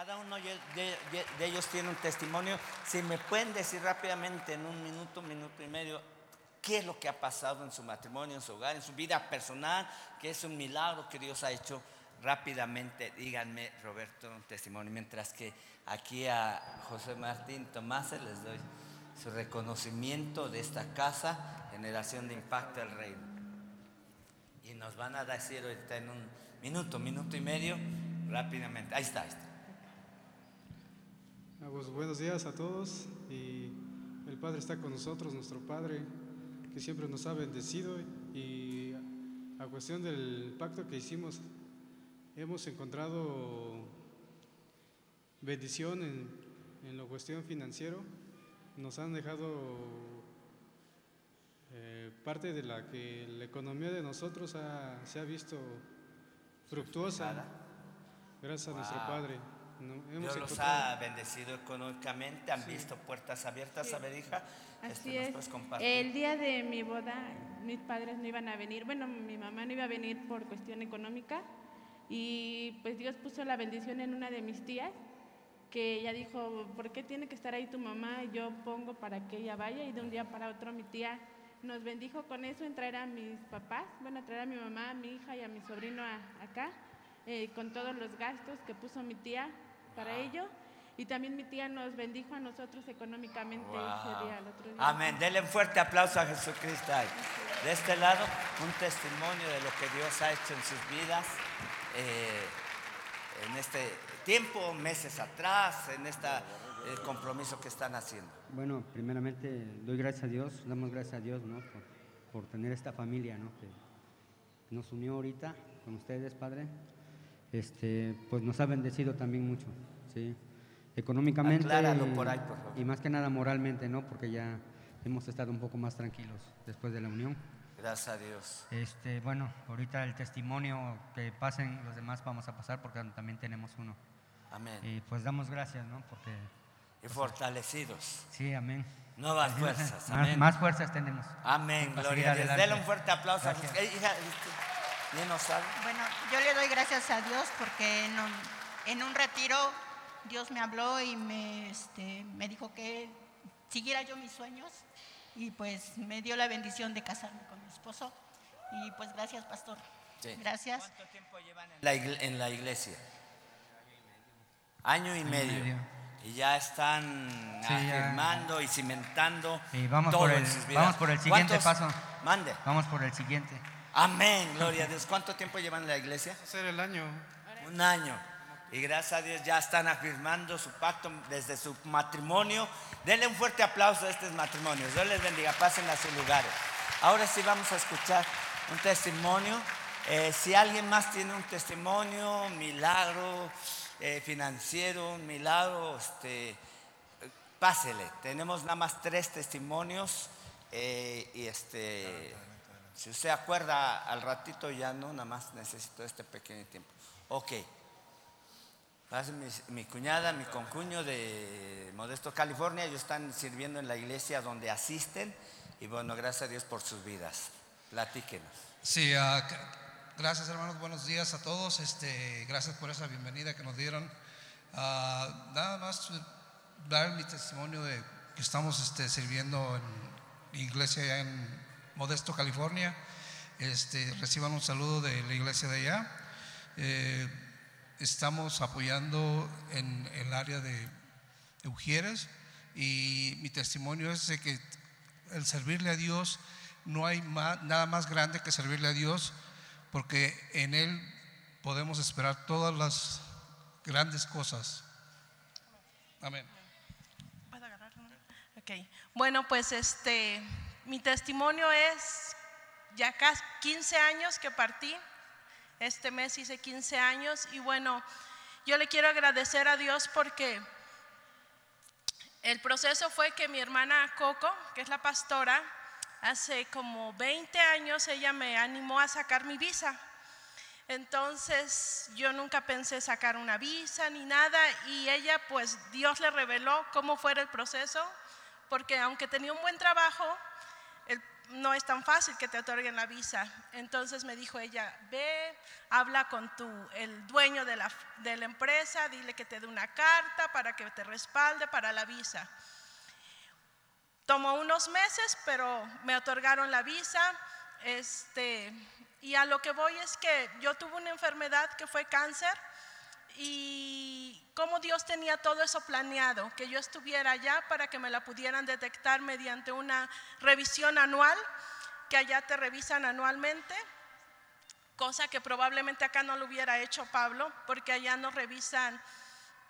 Cada uno de, ellos tiene un testimonio. Si me pueden decir rápidamente en un minuto, minuto y medio, qué es lo que ha pasado en su matrimonio, en su hogar, en su vida personal, que es un milagro que Dios ha hecho rápidamente. Díganme, Roberto, un testimonio. Mientras que aquí a José Martín Tomás les doy su reconocimiento de esta casa, Generación de Impacto del Reino. Y nos van a decir ahorita en un minuto, minuto y medio, rápidamente. Ahí está, ahí está. Ah, pues, buenos días a todos y el Padre está con nosotros, nuestro Padre, que siempre nos ha bendecido y a cuestión del pacto que hicimos, hemos encontrado bendición en, en la cuestión financiero. Nos han dejado eh, parte de la que la economía de nosotros ha- se ha visto fructuosa gracias a nuestro Wow. Padre. ¿No? Hemos Dios los ha bendecido económicamente, han visto puertas abiertas. A ver, hija, este, Así ¿nos es. El día de mi boda, mis padres no iban a venir. Bueno, mi mamá no iba a venir por cuestión económica. Y pues Dios puso la bendición en una de mis tías, que ella dijo, ¿por qué tiene que estar ahí tu mamá? Yo pongo para que ella vaya. Y de un día para otro mi tía nos bendijo con eso en traer a mis papás, bueno, a traer a mi mamá, a mi hija y a mi sobrino a- acá, eh, con todos los gastos que puso mi tía para ello. Y también mi tía nos bendijo a nosotros económicamente ese Wow. día, el otro día. Amén. Denle un fuerte aplauso a Jesucristo. ahí. De este lado, un testimonio de lo que Dios ha hecho en sus vidas. eh, en este tiempo, meses atrás, en este compromiso que están haciendo. Bueno, primeramente doy gracias a Dios, damos gracias a Dios, ¿no? Por, por tener esta familia, ¿no? Que nos unió ahorita con ustedes, Padre. Este, pues nos ha bendecido también mucho, ¿sí? Económicamente y, por ahí, por favor. y más que nada moralmente, ¿no? Porque ya hemos estado un poco más tranquilos después de la unión. Gracias a Dios. Este, bueno, ahorita el testimonio que pasen los demás vamos a pasar porque también tenemos uno. Amén. Y pues damos gracias, ¿no? Porque Y fortalecidos. sí, amén. Nuevas fuerzas. Más, Amén. más fuerzas tenemos. Amén. Gloria a Dios. Denle un fuerte aplauso a Gracias. Bueno, yo le doy gracias a Dios porque en un, en un retiro Dios me habló y me, este, me dijo que siguiera yo mis sueños y pues me dio la bendición de casarme con mi esposo y pues gracias pastor. Sí. Gracias. ¿Cuánto tiempo llevan en la, igle- en la iglesia? Año y medio. medio. Y ya están Sí, ya. afirmando y cimentando Y vamos todo por en el- vamos por el siguiente ¿Cuántos- paso. Mande. Vamos por el siguiente. Amén, gloria a Dios. ¿Cuánto tiempo llevan en la iglesia? hacer el año. Un año. Y gracias a Dios ya están afirmando su pacto desde su matrimonio. Denle un fuerte aplauso a estos matrimonios. Dios les bendiga. Pasen a sus lugares. Ahora sí vamos a escuchar un testimonio. Eh, si alguien más tiene un testimonio, un milagro eh, financiero, un milagro, este, pásele. Tenemos nada más tres testimonios. eh, y este, si usted acuerda, al ratito ya no, nada más necesito este pequeño tiempo. Ok. Mi, mi cuñada, mi concuño de Modesto, California, ellos están sirviendo en la iglesia donde asisten y bueno, gracias a Dios por sus vidas. Platíquenos. Sí, c- gracias hermanos, buenos días a todos. Este, gracias por esa bienvenida que nos dieron. Ah, nada más dar mi testimonio de que estamos este, sirviendo en iglesia allá en Modesto, California. Este, reciban un saludo de la iglesia de allá. Eh, estamos apoyando en el área de Ujieres y mi testimonio es que el servirle a Dios no hay nada más grande que servirle a Dios porque en Él podemos esperar todas las grandes cosas. Amén. Bueno, pues este, mi testimonio es ya casi 15 años que partí. Este mes hice 15 años y bueno, yo le quiero agradecer a Dios porque el proceso fue que mi hermana Coco, que es la pastora, hace como 20 años ella me animó a sacar mi visa. Entonces yo nunca pensé sacar una visa ni nada y ella pues Dios le reveló cómo fuera el proceso porque aunque tenía un buen trabajo, no es tan fácil que te otorguen la visa. Entonces me dijo ella, ve, habla con tu, el dueño de la, de la empresa, dile que te dé una carta para que te respalde para la visa. Tomó unos meses, pero me otorgaron la visa. Este, y a lo que voy es que yo tuve una enfermedad que fue cáncer y cómo Dios tenía todo eso planeado, que yo estuviera allá para que me la pudieran detectar mediante una revisión anual, que allá te revisan anualmente, cosa que probablemente acá no lo hubiera hecho Pablo, porque allá nos revisan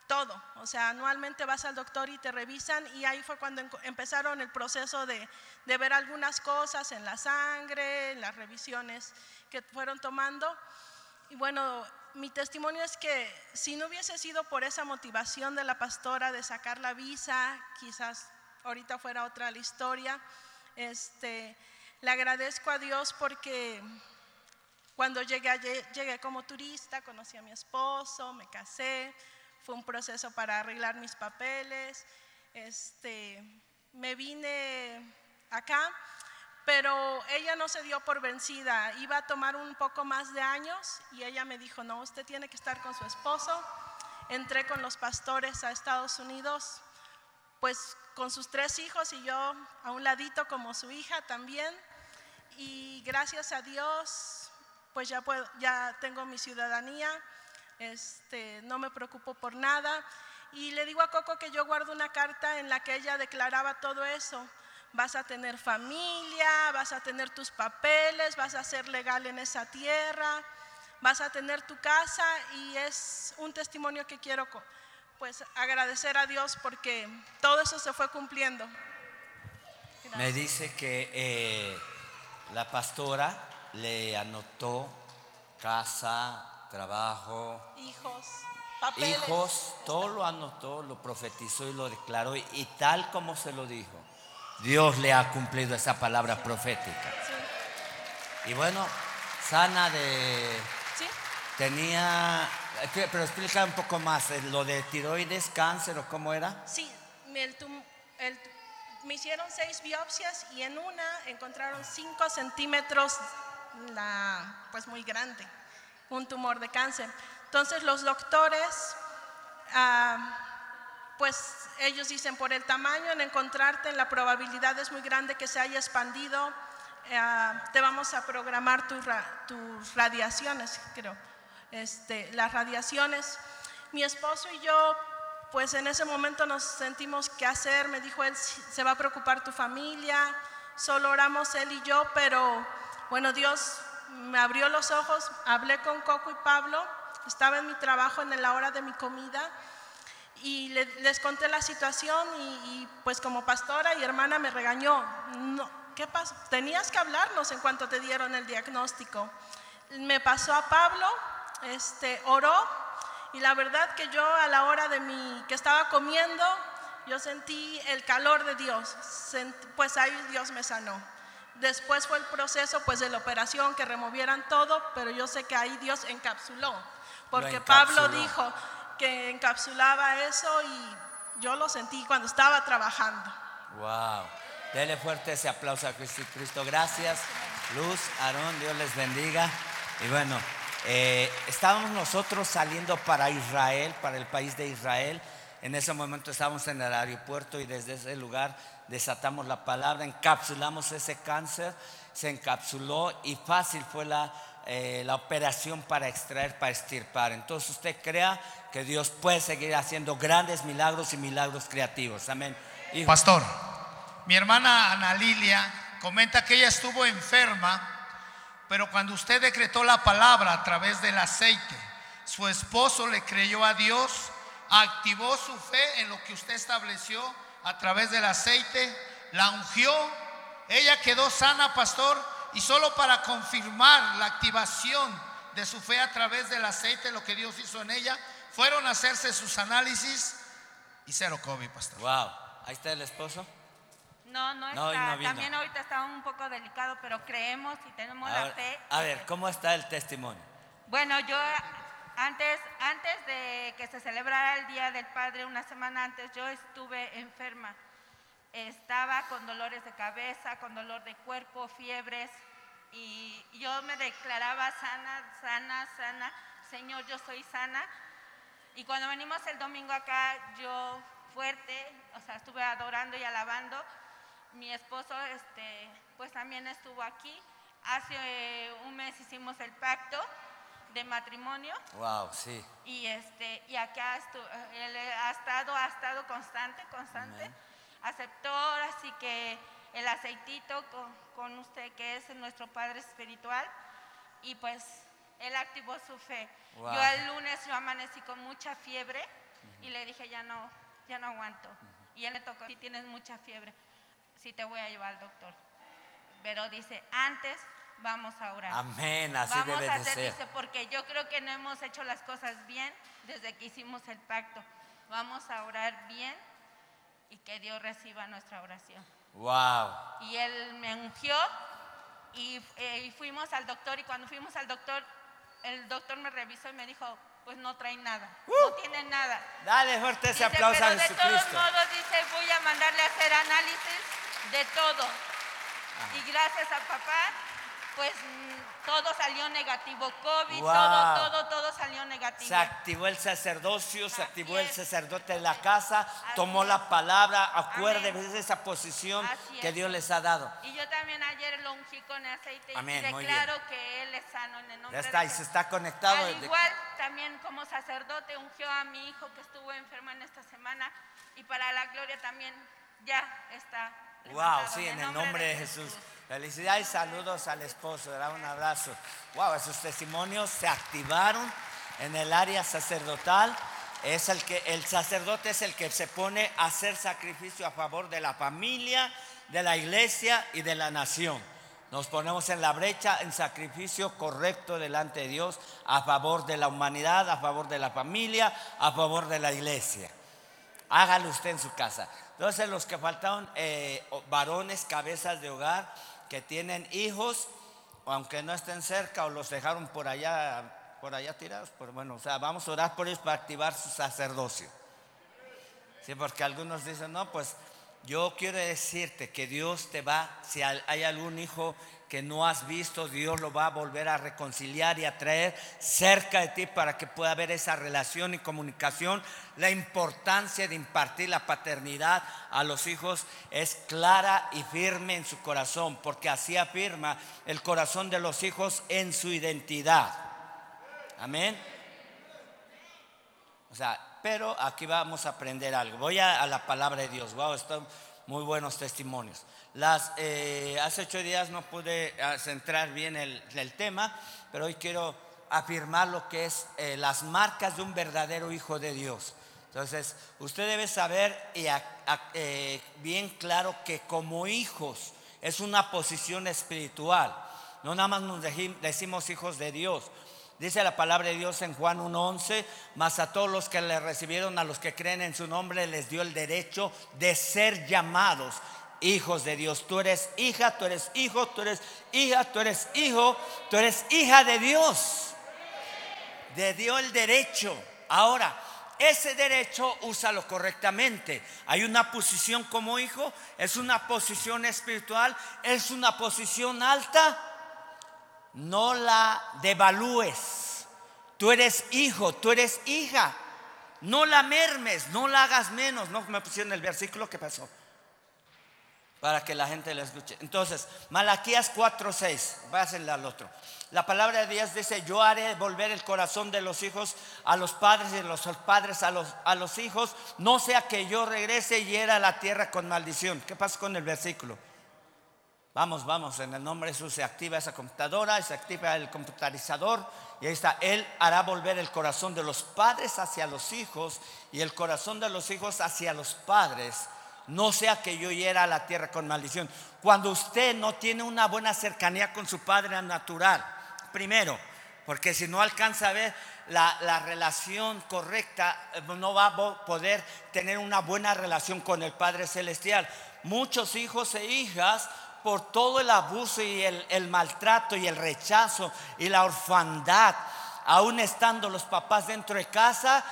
todo. O sea, anualmente vas al doctor y te revisan y ahí fue cuando empezaron el proceso de, de ver algunas cosas en la sangre, en las revisiones que fueron tomando. Y bueno, mi testimonio es que si no hubiese sido por esa motivación de la pastora de sacar la visa, quizás ahorita fuera otra la historia. Este, le agradezco a Dios porque cuando llegué, llegué como turista, conocí a mi esposo, me casé, fue un proceso para arreglar mis papeles. Este, me vine acá, pero ella no se dio por vencida. Iba a tomar un poco más de años y ella me dijo, no, usted tiene que estar con su esposo. Entré con los pastores a Estados Unidos, pues con sus tres hijos y yo a un ladito como su hija también. Y gracias a Dios, pues ya, puedo, ya tengo mi ciudadanía este, no me preocupo por nada. Y le digo a Coco que yo guardo una carta en la que ella declaraba todo eso. Vas a tener familia, vas a tener tus papeles, vas a ser legal en esa tierra, vas a tener tu casa y es un testimonio que quiero pues agradecer a Dios porque todo eso se fue cumpliendo. Me dice que eh, la pastora le anotó casa, trabajo, hijos, papeles. hijos, todo lo anotó, lo profetizó y lo declaró y, tal como se lo dijo, Dios le ha cumplido esa palabra profética. Y bueno, sana de... ¿Sí? Tenía... Pero explica un poco más, eh, lo de tiroides, cáncer o cómo era. Sí, me hicieron seis biopsias y en una encontraron cinco centímetros, la, pues muy grande un tumor de cáncer. Entonces los doctores, ah, pues ellos dicen, por el tamaño en encontrarte, la probabilidad es muy grande que se haya expandido, ah, te vamos a programar tus radiaciones, creo. Este, las radiaciones. Mi esposo y yo, pues en ese momento nos sentimos qué hacer, me dijo él, se va a preocupar tu familia, solo oramos él y yo, pero bueno, Dios me abrió los ojos, hablé con Coco y Pablo, estaba en mi trabajo en la hora de mi comida y les conté la situación y, pues como pastora y hermana me regañó. No, ¿Qué pasó? Tenías que hablarnos en cuanto te dieron el diagnóstico. Me pasó a Pablo, este, oró y la verdad que yo a la hora de mi que estaba comiendo, yo sentí el calor de Dios. pues ahí Dios me sanó. Después fue el proceso pues de la operación, que removieran todo, pero yo sé que ahí Dios encapsuló, porque Pablo dijo que encapsulaba eso y yo lo sentí cuando estaba trabajando. Wow. Dele fuerte ese aplauso a Cristo. Gracias, Luz, Aarón, Dios les bendiga. Y bueno, eh, estábamos nosotros saliendo para Israel, para el país de Israel. En ese momento estábamos en el aeropuerto y desde ese lugar desatamos la palabra, encapsulamos ese cáncer, se encapsuló y fácil fue la, eh, la operación para extraer, para estirpar. Entonces usted crea que Dios puede seguir haciendo grandes milagros y milagros creativos. Amén. Pastor, mi hermana Ana Lilia comenta que ella estuvo enferma, pero cuando usted decretó la palabra a través del aceite, su esposo le creyó a Dios, activó su fe en lo que usted estableció a través del aceite, la ungió, ella quedó sana, pastor, y solo para confirmar la activación de su fe a través del aceite, lo que Dios hizo en ella, fueron a hacerse sus análisis y cero COVID, pastor. Wow, ahí está el esposo. No, no está. También ahorita está un poco delicado, pero creemos y tenemos la fe. A ver, ¿cómo está el testimonio? Bueno, yo antes, antes de que se celebrara el Día del Padre, una semana antes, yo estuve enferma estaba con dolores de cabeza, con dolor de cuerpo, fiebres, y yo me declaraba sana, sana, sana, Señor, yo soy sana. Y cuando venimos el domingo acá, yo fuerte, o sea, estuve adorando y alabando. Mi esposo, este, pues también estuvo aquí. Hace un mes hicimos el pacto de matrimonio. Wow, sí. Y este, y acá él ha estado, ha estado constante, constante. Aceptó así que el aceitito con, usted, que es nuestro Padre Espiritual, y pues él activó su fe. Yo el lunes yo amanecí con mucha fiebre y le dije, ya no, ya no aguanto. Y él me tocó, si tienes mucha fiebre, si te voy a llevar al doctor. Pero dice, antes vamos a orar. Amén, así vamos debe a hacer, ser. Dice, porque yo creo que no hemos hecho las cosas bien desde que hicimos el pacto. Vamos a orar bien y que Dios reciba nuestra oración. Wow. Y él me ungió y, eh, y, fuimos al doctor y cuando fuimos al doctor, el doctor me revisó y me dijo, pues no trae nada, no uh. tiene nada. Dale fuerte ese aplauso pero a de todos modos dice, voy a mandarle a hacer análisis de todo. Y gracias a papá pues mm, todo salió negativo, COVID, todo, todo, todo salió negativo. Se activó el sacerdocio, se activó el sacerdote de la casa, tomó la palabra, acuérdese de esa posición que Dios les ha dado. Y yo también ayer lo ungí con aceite y declaro que Él es sano en el nombre Ya está, y se está conectado. Al igual, también como sacerdote ungió a mi hijo que estuvo enfermo en esta semana y para la gloria también ya está. Wow, sí, en el nombre de Jesús. Felicidades saludos al esposo, da un abrazo. Wow, esos testimonios se activaron en el área sacerdotal. Es el que el sacerdote es el que se pone a hacer sacrificio a favor de la familia, de la iglesia y de la nación. Nos ponemos en la brecha en sacrificio correcto delante de Dios a favor de la humanidad, a favor de la familia, a favor de la iglesia. Hágalo usted en su casa. Entonces los que faltaron, eh, varones, cabezas de hogar, que tienen hijos, aunque no estén cerca o los dejaron por allá, por allá tirados, pero bueno, o sea, vamos a orar por ellos para activar su sacerdocio. Sí, porque algunos dicen, no, pues yo quiero decirte que Dios te va, si hay algún hijo que no has visto, Dios lo va a volver a reconciliar y a traer cerca de ti para que pueda haber esa relación y comunicación. La importancia de impartir la paternidad a los hijos es clara y firme en su corazón, porque así afirma el corazón de los hijos en su identidad. Amén. O sea, pero aquí vamos a aprender algo. Voy a, la palabra de Dios. Wow, están muy buenos testimonios. Las, eh, hace ocho días no pude ah, centrar bien el, tema, pero hoy quiero afirmar lo que es eh, las marcas de un verdadero hijo de Dios. Entonces, usted debe saber y eh, bien claro que como hijos es una posición espiritual. No nada más nos decimos hijos de Dios. Dice la palabra de Dios en Juan 1.11, mas a todos los que le recibieron, a los que creen en su nombre, les dio el derecho de ser llamados hijos de Dios. Tú eres hija, tú eres hijo, tú eres hija, tú eres hijo, tú eres hija de Dios. Te dio el derecho. Ahora, ese derecho úsalo correctamente. Hay una posición como hijo, es una posición espiritual, es una posición alta. No la devalúes. Tú eres hijo, tú eres hija. No la mermes, no la hagas menos. No me pusieron el versículo que pasó para que la gente lo escuche. Entonces, Malaquías 4:6, pásenle al otro. La palabra de Dios dice, yo haré volver el corazón de los hijos a los padres y los padres a los, a los hijos, no sea que yo regrese y hiera la tierra con maldición. ¿Qué pasa con el versículo? Vamos, vamos, en el nombre de Jesús se activa esa computadora, se activa el computarizador y ahí está, Él hará volver el corazón de los padres hacia los hijos y el corazón de los hijos hacia los padres no sea que yo hiera a la tierra con maldición. Cuando usted no tiene una buena cercanía con su padre natural, primero, porque si no alcanza a ver la, relación correcta, eh, no va a poder tener una buena relación con el Padre Celestial. Muchos hijos e hijas, por todo el abuso y el, maltrato y el rechazo y la orfandad, aún estando los papás dentro de casa,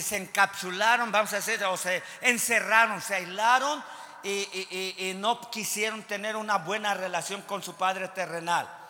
se encapsularon, vamos a decir, o se encerraron, se aislaron y no quisieron tener una buena relación con su Padre terrenal.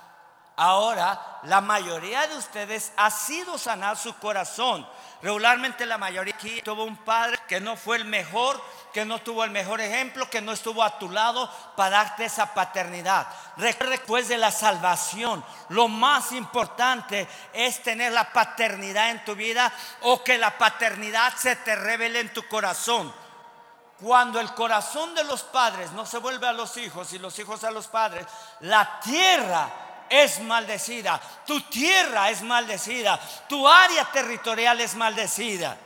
Ahora, la mayoría de ustedes ha sido sanar su corazón. Regularmente la mayoría aquí tuvo un padre que no fue el mejor, que no tuvo el mejor ejemplo, que no estuvo a tu lado para darte esa paternidad. Recuerde después de la salvación, lo más importante es tener la paternidad en tu vida o que la paternidad se te revele en tu corazón. Cuando el corazón de los padres no se vuelve a los hijos y los hijos a los padres, la tierra es maldecida, tu tierra es maldecida, tu área territorial es maldecida.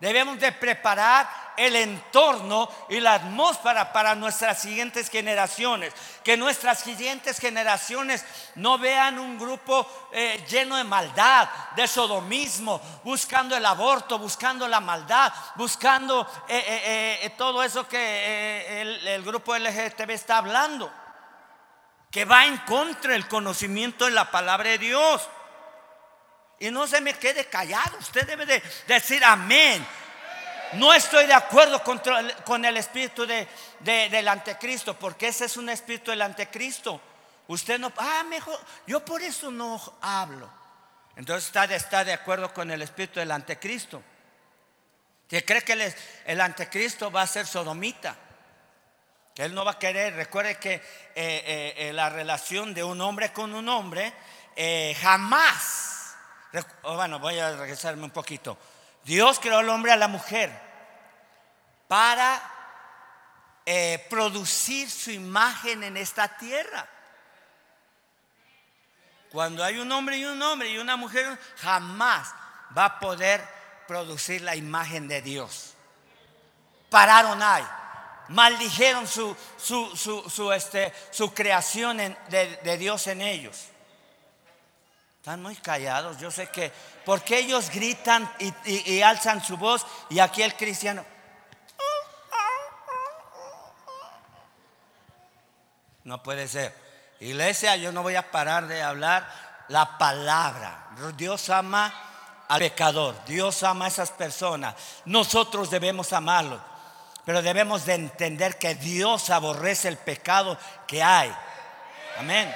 Debemos de preparar el entorno y la atmósfera para nuestras siguientes generaciones. Que nuestras siguientes generaciones no vean un grupo eh, lleno de maldad, de sodomismo, buscando el aborto, buscando la maldad, buscando eh, eh, todo eso que el, el grupo LGTB está hablando. Que va en contra del conocimiento de la palabra de Dios. Y no se me quede callado. Usted debe de decir amén. No estoy de acuerdo con, el espíritu de- del anticristo, porque ese es un espíritu del anticristo. Usted no, ah, mejor, yo por eso no hablo. Entonces está de, está de acuerdo con el espíritu del anticristo. Que cree que el, el anticristo va a ser sodomita. Que él no va a querer. Recuerde que eh, eh, eh, la relación de un hombre con un hombre jamás. Oh, Bueno, voy a regresarme un poquito. Dios creó al hombre a la mujer para producir su imagen en esta tierra. Cuando hay un hombre y un hombre y una mujer, jamás va a poder producir la imagen de Dios. Pararon ahí. Maldijeron su, su, su, su, este, creación de, de Dios en ellos. Están muy callados. Yo sé que, porque ellos gritan y, y- y alzan su voz y aquí el cristiano. No puede ser. Iglesia, yo no voy a parar de hablar la palabra. Dios ama al pecador. Dios ama a esas personas. Nosotros debemos amarlos. Pero debemos de entender que Dios aborrece el pecado que hay. Amén.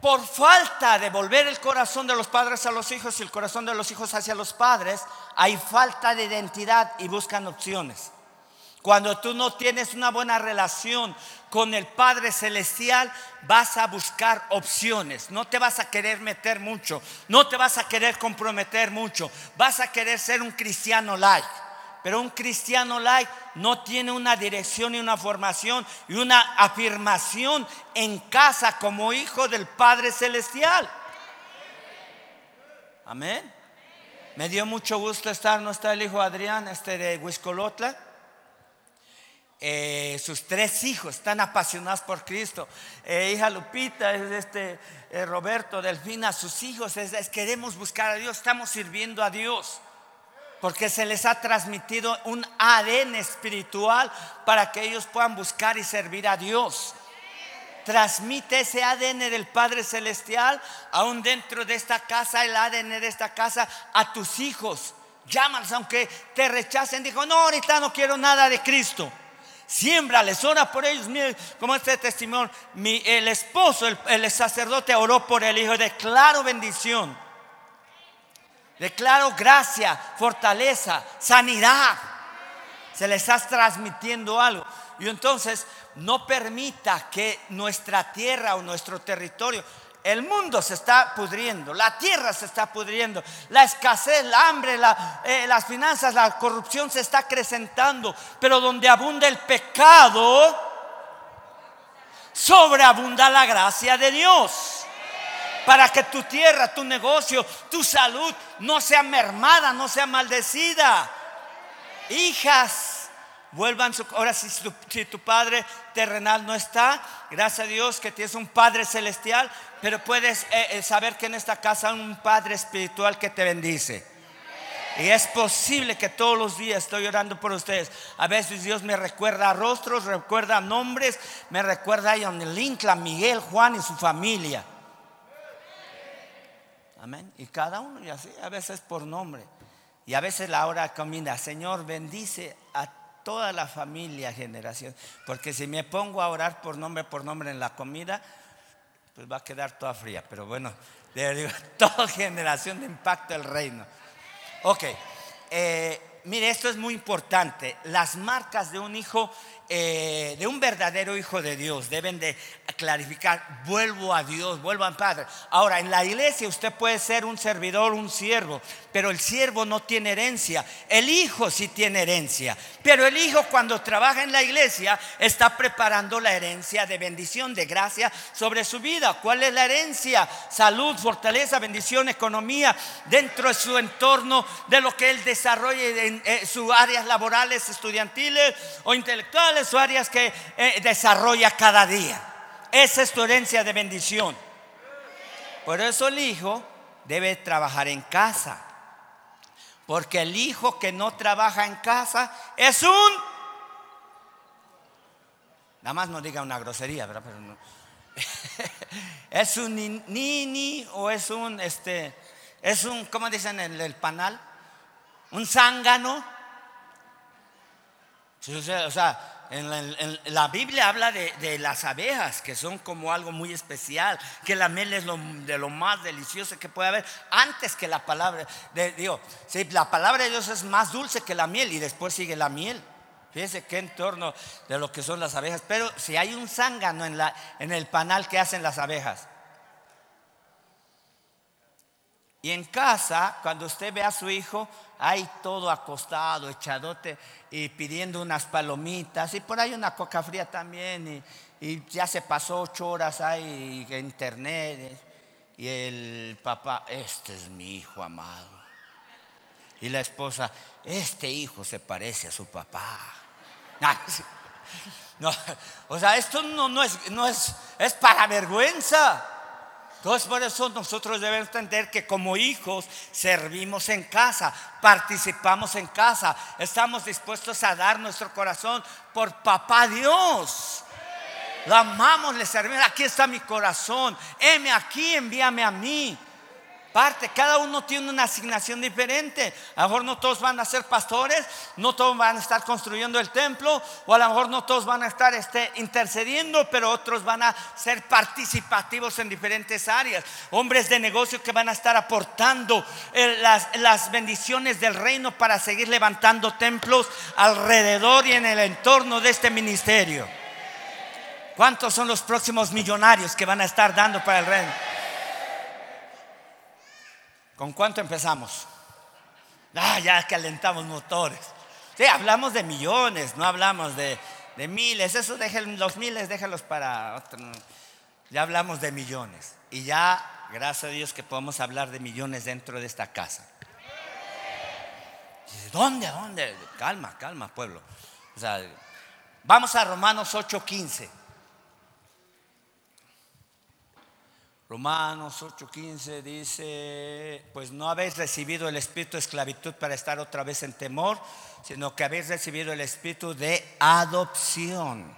Por falta de volver el corazón de los padres a los hijos y el corazón de los hijos hacia los padres, hay falta de identidad y buscan opciones. Cuando tú no tienes una buena relación con el Padre Celestial, vas a buscar opciones. No te vas a querer meter mucho. No te vas a querer comprometer mucho. Vas a querer ser un cristiano light. Pero un cristiano light no tiene una dirección y una formación y una afirmación en casa como hijo del Padre Celestial. Amén. Me dio mucho gusto estar, no está el hijo Adrián, este de Huiscolotla. Eh, sus tres hijos están apasionados por Cristo. Eh, hija Lupita, es este eh, Roberto, Delfina, sus hijos, es- es- queremos buscar a Dios, estamos sirviendo a Dios. Porque se les ha transmitido un ADN espiritual para que ellos puedan buscar y servir a Dios. Transmite ese ADN del Padre Celestial aún dentro de esta casa, el ADN de esta casa, a tus hijos. Llámalos aunque te rechacen. Dijo, no, ahorita no quiero nada de Cristo. Siémbrales, ora por ellos. Mire, como este testimonio, mi- el esposo, el, el sacerdote oró por el hijo. Declaro bendición. Declaro gracia, fortaleza, sanidad. Se les está transmitiendo algo. Y entonces no permita que nuestra tierra o nuestro territorio, el mundo se está pudriendo, la tierra se está pudriendo, la escasez, la hambre, la- eh, las finanzas, la corrupción se está acrecentando. Pero donde abunda el pecado, sobreabunda la gracia de Dios para que tu tierra, tu negocio, tu salud no sea mermada, no sea maldecida. Hijas, vuelvan su... Ahora si tu, padre terrenal no está, gracias a Dios que tienes un padre celestial, pero puedes eh, eh, saber que en esta casa hay un padre espiritual que te bendice. Y es posible que todos los días estoy orando por ustedes. A veces Dios me recuerda rostros, recuerda nombres, me recuerda a Linkla, Miguel, Juan y su familia. Amén. Y cada uno, y así, a veces por nombre. Y a veces la hora combina, Señor, bendice a toda la familia, generación. Porque si me pongo a orar por nombre por nombre en la comida, pues va a quedar toda fría. Pero bueno, digo, toda generación de impacto el reino. Ok, eh, mire, esto es muy importante. Las marcas de un hijo eh, de un verdadero hijo de Dios. Deben de clarificar, vuelvo a Dios, vuelvo al Padre. Ahora, en la iglesia usted puede ser un servidor, un siervo, pero el siervo no tiene herencia. El hijo sí tiene herencia. Pero el hijo cuando trabaja en la iglesia está preparando la herencia de bendición, de gracia sobre su vida. ¿Cuál es la herencia? Salud, fortaleza, bendición, economía dentro de su entorno, de lo que él desarrolle en eh, sus áreas laborales, estudiantiles o intelectuales o áreas que eh, desarrolla cada día. Esa es tu herencia de bendición. Por eso el hijo debe trabajar en casa. Porque el hijo que no trabaja en casa es un... Nada más no diga una grosería, ¿verdad? Es un nini o es un, este, es un, ¿cómo dicen en el panal? Un zángano. O sea, la, Biblia habla de, las abejas, que son como algo muy especial, que la miel es de lo más delicioso que puede haber, antes que la palabra de Dios. Si la palabra de Dios es más dulce que la miel y después sigue la miel. Fíjense qué entorno de lo que son las abejas. Pero si hay un zángano en, en el panal que hacen las abejas. Y en casa, cuando usted ve a su hijo, hay todo acostado, echadote y pidiendo unas palomitas y por ahí una coca fría también y, ya se pasó ocho horas ahí en internet y el papá, este es mi hijo amado. Y la esposa, este hijo se parece a su papá. No, o sea, esto no, no, es, no es, es para vergüenza. Entonces por eso nosotros debemos entender que como hijos servimos en casa, participamos en casa, estamos dispuestos a dar nuestro corazón por papá Dios. Lo amamos, le servimos. Aquí está mi corazón. Heme aquí, envíame a mí parte, cada uno tiene una asignación diferente. A lo mejor no todos van a ser pastores, no todos van a estar construyendo el templo, o a lo mejor no todos van a estar este, intercediendo, pero otros van a ser participativos en diferentes áreas. Hombres de negocio que van a estar aportando eh, las, las bendiciones del reino para seguir levantando templos alrededor y en el entorno de este ministerio. ¿Cuántos son los próximos millonarios que van a estar dando para el reino? ¿Con cuánto empezamos? Ah, ya calentamos motores. Sí, hablamos de millones, no hablamos de, miles. Eso dejen, los miles déjalos para otro. Ya hablamos de millones. Y ya, gracias a Dios que podemos hablar de millones dentro de esta casa. ¿Dónde? ¿Dónde? Calma, calma, pueblo. Vamos a Romanos 8:15. Romanos 8:15 dice, pues no habéis recibido el espíritu de esclavitud para estar otra vez en temor, sino que habéis recibido el espíritu de adopción.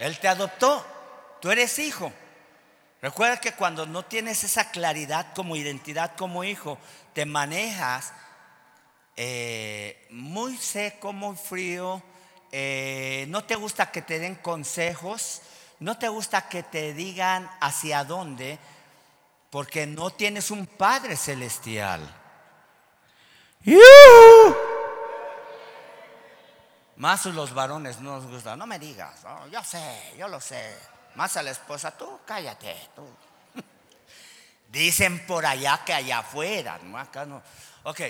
Él te adoptó, tú eres hijo. Recuerda que cuando no tienes esa claridad como identidad como hijo, te manejas eh, muy seco, muy frío, eh, no te gusta que te den consejos no te gusta que te digan hacia dónde porque no tienes un Padre celestial. Más los varones no nos gusta. No me digas, yo sé, yo lo sé. Más a la esposa, tú cállate, tú. Dicen por allá que allá afuera, ¿no? Acá no. Ok,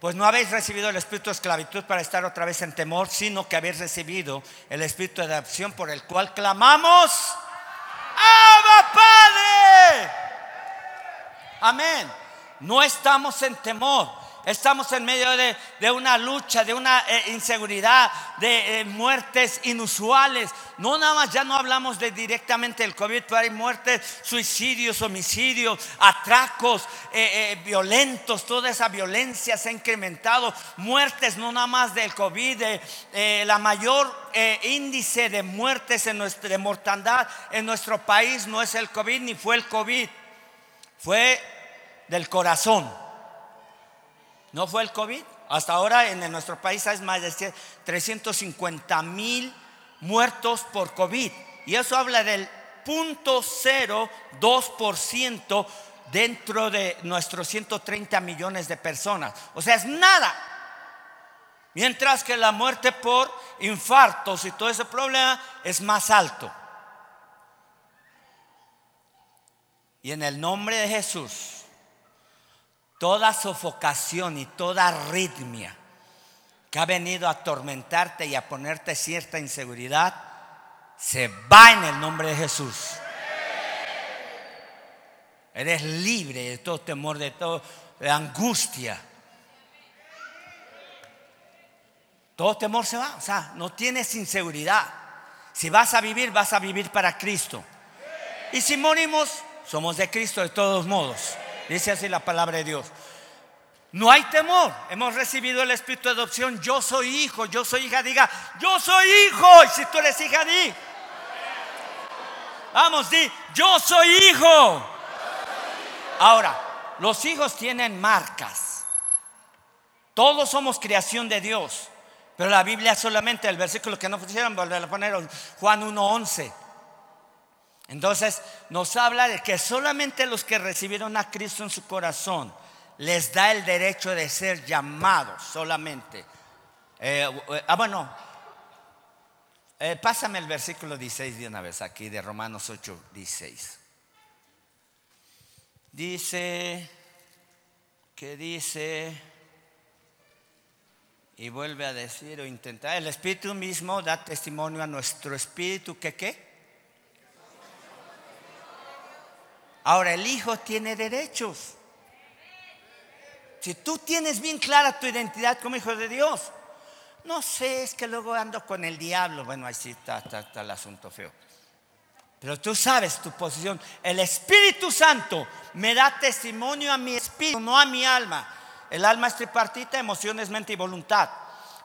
pues no habéis recibido el espíritu de esclavitud para estar otra vez en temor, sino que habéis recibido el espíritu de adopción por el cual clamamos, ¡Abba Padre! Amén. No estamos en temor. Estamos en medio de, una lucha, de una eh, inseguridad, de eh, muertes inusuales. No nada más, ya no hablamos de directamente el COVID, pero hay muertes, suicidios, homicidios, atracos eh, violentos. Toda esa violencia se ha incrementado. Muertes, no nada más del COVID, la mayor índice de muertes en nuestra, de mortandad en nuestro país no es el COVID ni fue el COVID, fue del corazón. ¿No fue el COVID? Hasta ahora en nuestro país hay más de 350 mil muertos por COVID. Y eso habla del 0.02% dentro de nuestros 130 millones de personas. O sea, es nada. Mientras que la muerte por infartos y todo ese problema es más alto. Y en el nombre de Jesús, toda sofocación y toda arritmia que ha venido a atormentarte y a ponerte cierta inseguridad, se va en el nombre de Jesús. Eres libre de todo temor, de toda angustia. Todo temor se va, o sea, no tienes inseguridad. Si vas a vivir, vas a vivir para Cristo. Y si morimos, somos de Cristo de todos modos. Dice así la palabra de Dios. No hay temor. Hemos recibido el espíritu de adopción. Yo soy hijo, yo soy hija. Diga, yo soy hijo. Y si tú eres hija, di. Vamos, di, yo soy hijo. Ahora, los hijos tienen marcas. Todos somos creación de Dios. Pero la Biblia solamente, el versículo que no pusieron, volver a poner Juan 1.11. Entonces nos habla de que solamente los que recibieron a Cristo en su corazón les da el derecho de ser llamados solamente. Eh, eh, ah, bueno, eh, pásame el versículo 16 de una vez aquí de Romanos 8, 16. Dice, que dice, y vuelve a decir o intentar, el Espíritu mismo da testimonio a nuestro Espíritu que qué. Ahora el Hijo tiene derechos. Si tú tienes bien clara tu identidad como hijo de Dios, no sé, es que luego ando con el diablo. Bueno, ahí sí está, el asunto feo. Pero tú sabes tu posición. El Espíritu Santo me da testimonio a mi espíritu, no a mi alma. El alma es tripartita, emociones, mente y voluntad.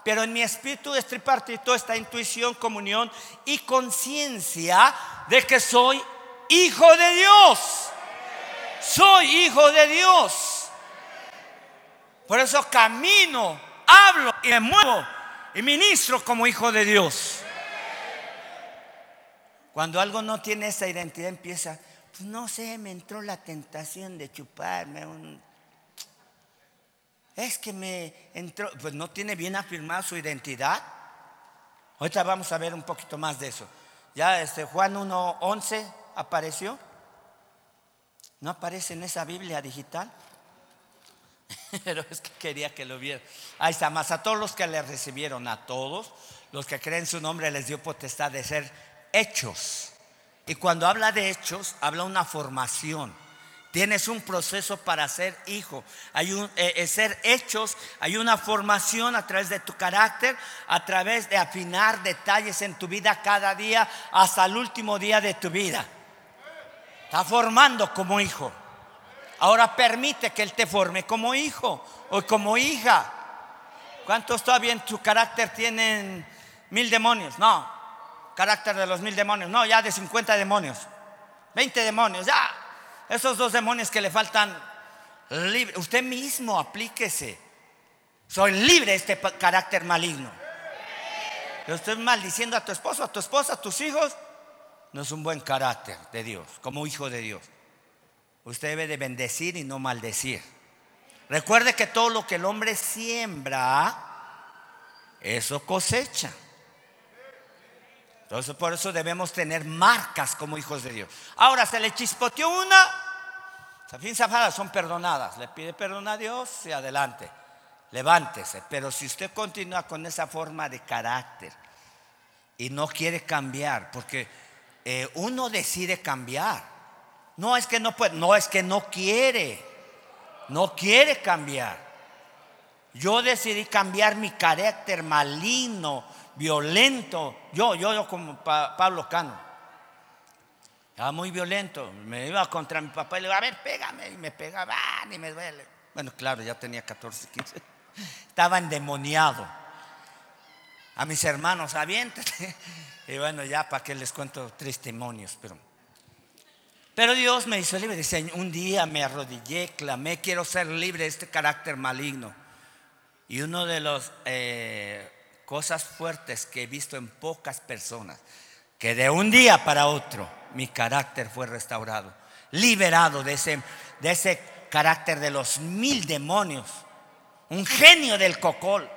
Pero en mi espíritu es tripartito esta intuición, comunión y conciencia de que soy hijo de Dios. Soy hijo de Dios. Por eso camino, hablo y me muevo y ministro como hijo de Dios. Cuando algo no tiene esa identidad empieza, pues no sé, me entró la tentación de chuparme un... Es que me entró, pues no tiene bien afirmada su identidad. Ahorita vamos a ver un poquito más de eso. Ya este Juan 1.11 apareció. ¿No aparece en esa Biblia digital? Pero es que quería que lo viera. Ahí está, más a todos los que le recibieron, a todos los que creen su nombre les dio potestad de ser hechos. Y cuando habla de hechos, habla una formación. Tienes un proceso para ser hijo. Hay un eh, eh, ser hechos, hay una formación a través de tu carácter, a través de afinar detalles en tu vida cada día hasta el último día de tu vida. Está formando como hijo. Ahora permite que Él te forme como hijo o como hija. ¿Cuántos todavía en tu carácter tienen mil demonios? No, carácter de los mil demonios. No, ya de 50 demonios. 20 demonios, ya. Esos dos demonios que le faltan, usted mismo aplíquese. Soy libre de este carácter maligno. Yo estoy maldiciendo a tu esposo, a tu esposa, a tus hijos. No es un buen carácter de Dios, como hijo de Dios. Usted debe de bendecir y no maldecir. Recuerde que todo lo que el hombre siembra, eso cosecha. Entonces por eso debemos tener marcas como hijos de Dios. Ahora se le chispoteó una, son perdonadas. Le pide perdón a Dios y adelante. Levántese. Pero si usted continúa con esa forma de carácter y no quiere cambiar, porque eh, uno decide cambiar. No es que no puede, no es que no quiere. No quiere cambiar. Yo decidí cambiar mi carácter maligno, violento. Yo, yo, yo como Pablo Cano. Estaba muy violento. Me iba contra mi papá y le iba a ver, pégame. Y me pegaba, ah, ni me duele. Bueno, claro, ya tenía 14, 15. Estaba endemoniado. A mis hermanos, aviéntate. Y bueno, ya para que les cuento testimonios, pero pero Dios me hizo libre. Dice, un día me arrodillé, clamé, quiero ser libre de este carácter maligno. Y una de las eh, cosas fuertes que he visto en pocas personas, que de un día para otro mi carácter fue restaurado, liberado de ese, de ese carácter de los mil demonios, un genio del cocol.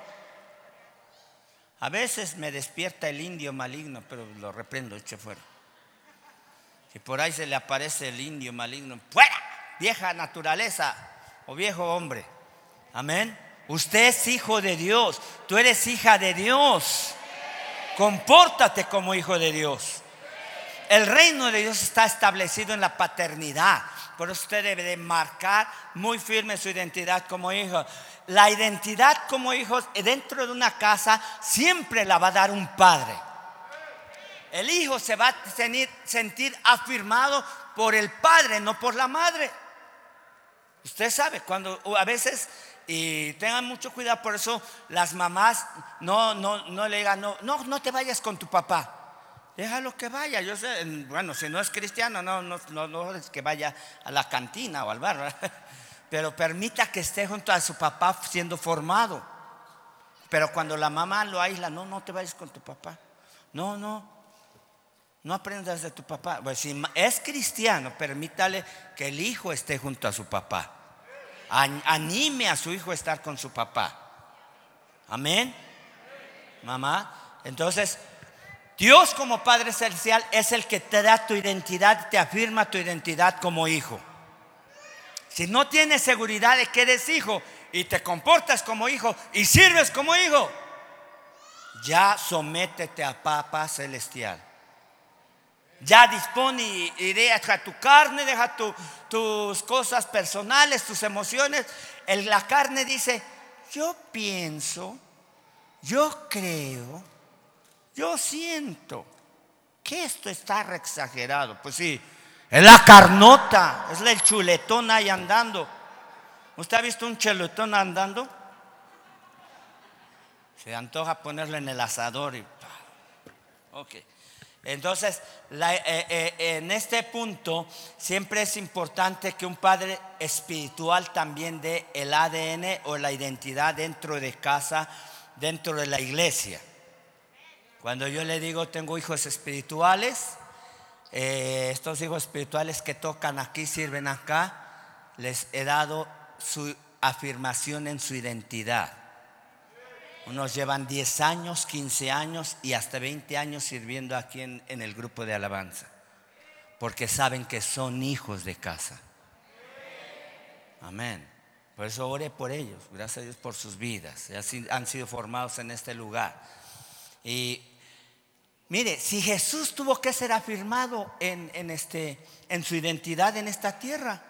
A veces me despierta el indio maligno, pero lo reprendo, eche fuera. Y por ahí se le aparece el indio maligno, fuera, vieja naturaleza o viejo hombre. Amén. Usted es hijo de Dios, tú eres hija de Dios. Compórtate como hijo de Dios. El reino de Dios está establecido en la paternidad. Por eso usted debe de marcar muy firme su identidad como hijo. La identidad como hijo dentro de una casa siempre la va a dar un padre. El hijo se va a sentir afirmado por el padre, no por la madre. Usted sabe, cuando a veces, y tengan mucho cuidado, por eso las mamás no, no, no le digan, no, no, no te vayas con tu papá. Déjalo que vaya. Yo sé, bueno, si no es cristiano, no, no, no, es que vaya a la cantina o al bar, pero permita que esté junto a su papá siendo formado. Pero cuando la mamá lo aísla, no, no te vayas con tu papá. No, no, no aprendas de tu papá. Pues si es cristiano, permítale que el hijo esté junto a su papá. Anime a su hijo a estar con su papá. Amén. Mamá. Entonces, Dios como Padre Celestial es el que te da tu identidad, te afirma tu identidad como hijo. Si no tienes seguridad de que eres hijo y te comportas como hijo y sirves como hijo, ya sométete a Papa Celestial. Ya dispone y deja tu carne, deja tus cosas personales, tus emociones. la carne dice, yo pienso, yo creo yo siento que esto está re exagerado. Pues sí, es la carnota, es el chuletón ahí andando. ¿Usted ha visto un chuletón andando? Se antoja ponerlo en el asador y... Ok. Entonces, eh, eh, en este punto siempre es importante que un padre espiritual también dé el ADN o la identidad dentro de casa, dentro de la iglesia. Cuando yo le digo tengo hijos espirituales, eh, estos hijos espirituales que tocan aquí, sirven acá, les he dado su afirmación en su identidad. Unos llevan 10 años, 15 años y hasta 20 años sirviendo aquí en, en el grupo de alabanza, porque saben que son hijos de casa. Amén. Por eso ore por ellos, gracias a Dios por sus vidas. Han sido formados en este lugar. Y Mire, si Jesús tuvo que ser afirmado en, este, en su identidad en esta tierra,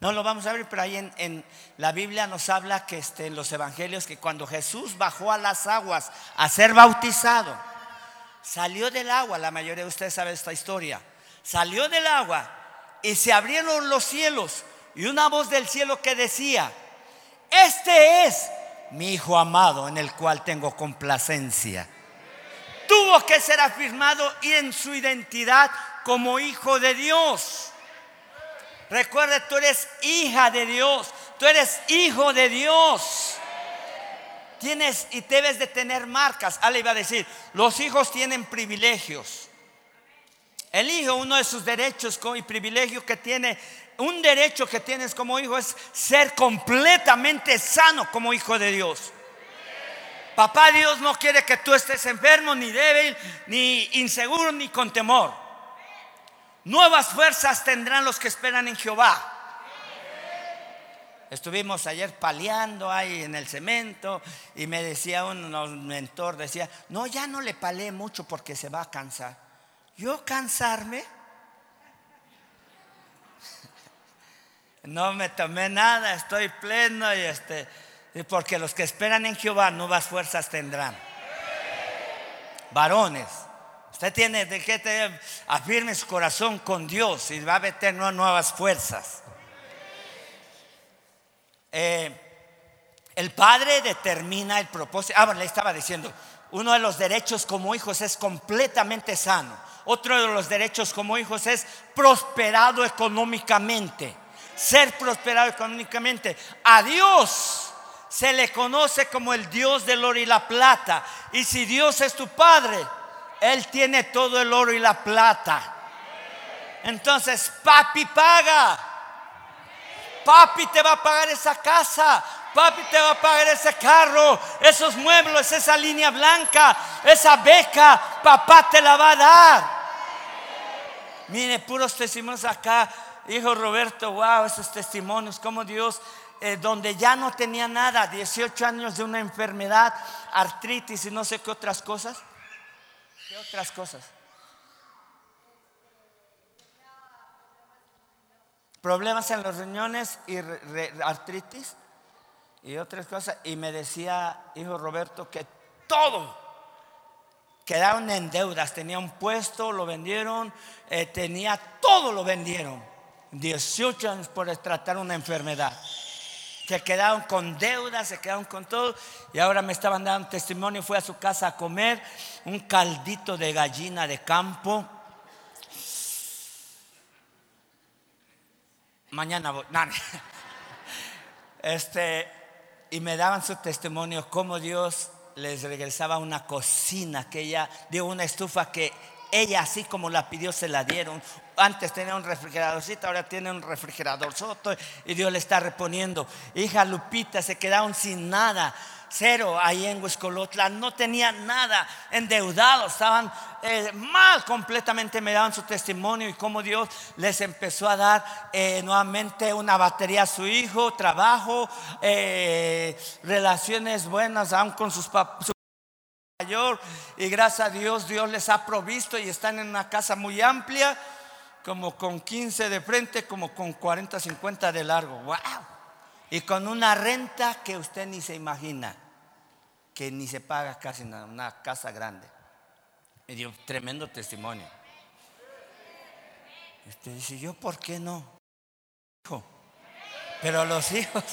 no lo vamos a ver, pero ahí en, la Biblia nos habla que este, en los evangelios que cuando Jesús bajó a las aguas a ser bautizado, salió del agua, la mayoría de ustedes saben esta historia, salió del agua y se abrieron los cielos y una voz del cielo que decía, este es mi Hijo amado en el cual tengo complacencia tuvo que ser afirmado en su identidad como hijo de Dios. Recuerda, tú eres hija de Dios, tú eres hijo de Dios. Tienes y debes de tener marcas. Ale iba a decir, los hijos tienen privilegios. El hijo, uno de sus derechos y privilegios que tiene, un derecho que tienes como hijo es ser completamente sano como hijo de Dios. Papá Dios no quiere que tú estés enfermo, ni débil, ni inseguro, ni con temor. Nuevas fuerzas tendrán los que esperan en Jehová. Estuvimos ayer paleando ahí en el cemento y me decía un mentor, decía, no, ya no le paleé mucho porque se va a cansar. ¿Yo cansarme? No me tomé nada, estoy pleno y este porque los que esperan en Jehová nuevas fuerzas tendrán. Varones, usted tiene de que te afirme su corazón con Dios y va a meter nuevas fuerzas. Eh, el padre determina el propósito. Ah, le estaba diciendo, uno de los derechos como hijos es completamente sano. Otro de los derechos como hijos es prosperado económicamente. Ser prosperado económicamente. A Dios se le conoce como el Dios del oro y la plata. Y si Dios es tu Padre, Él tiene todo el oro y la plata. Entonces, papi paga. Papi te va a pagar esa casa. Papi te va a pagar ese carro, esos muebles, esa línea blanca, esa beca. Papá te la va a dar. Mire, puros testimonios acá. Hijo Roberto, wow, esos testimonios, como Dios, eh, donde ya no tenía nada, 18 años de una enfermedad, artritis y no sé qué otras cosas. ¿Qué otras cosas? Problemas en los riñones y artritis y otras cosas. Y me decía, hijo Roberto, que todo quedaron en deudas. Tenía un puesto, lo vendieron, eh, tenía todo, lo vendieron. 18 años por tratar una enfermedad. Se quedaron con deudas, se quedaron con todo. Y ahora me estaban dando testimonio. Fui a su casa a comer un caldito de gallina de campo. Mañana voy. Este, y me daban su testimonio cómo Dios les regresaba una cocina que ella dio una estufa que ella así como la pidió se la dieron. Antes tenía un refrigeradorcito, ahora tiene un refrigerador soto y Dios le está reponiendo. Hija Lupita se quedaron sin nada cero ahí en Huescolotla, no tenía nada, endeudados, estaban eh, mal completamente, me daban su testimonio y cómo Dios les empezó a dar eh, nuevamente una batería a su hijo, trabajo, eh, relaciones buenas aún con sus papás mayor y gracias a Dios Dios les ha provisto y están en una casa muy amplia, como con 15 de frente, como con 40, 50 de largo. ¡Wow! Y con una renta que usted ni se imagina que ni se paga casi nada, una casa grande. Me dio tremendo testimonio. Usted dice, ¿yo por qué no? Pero los hijos,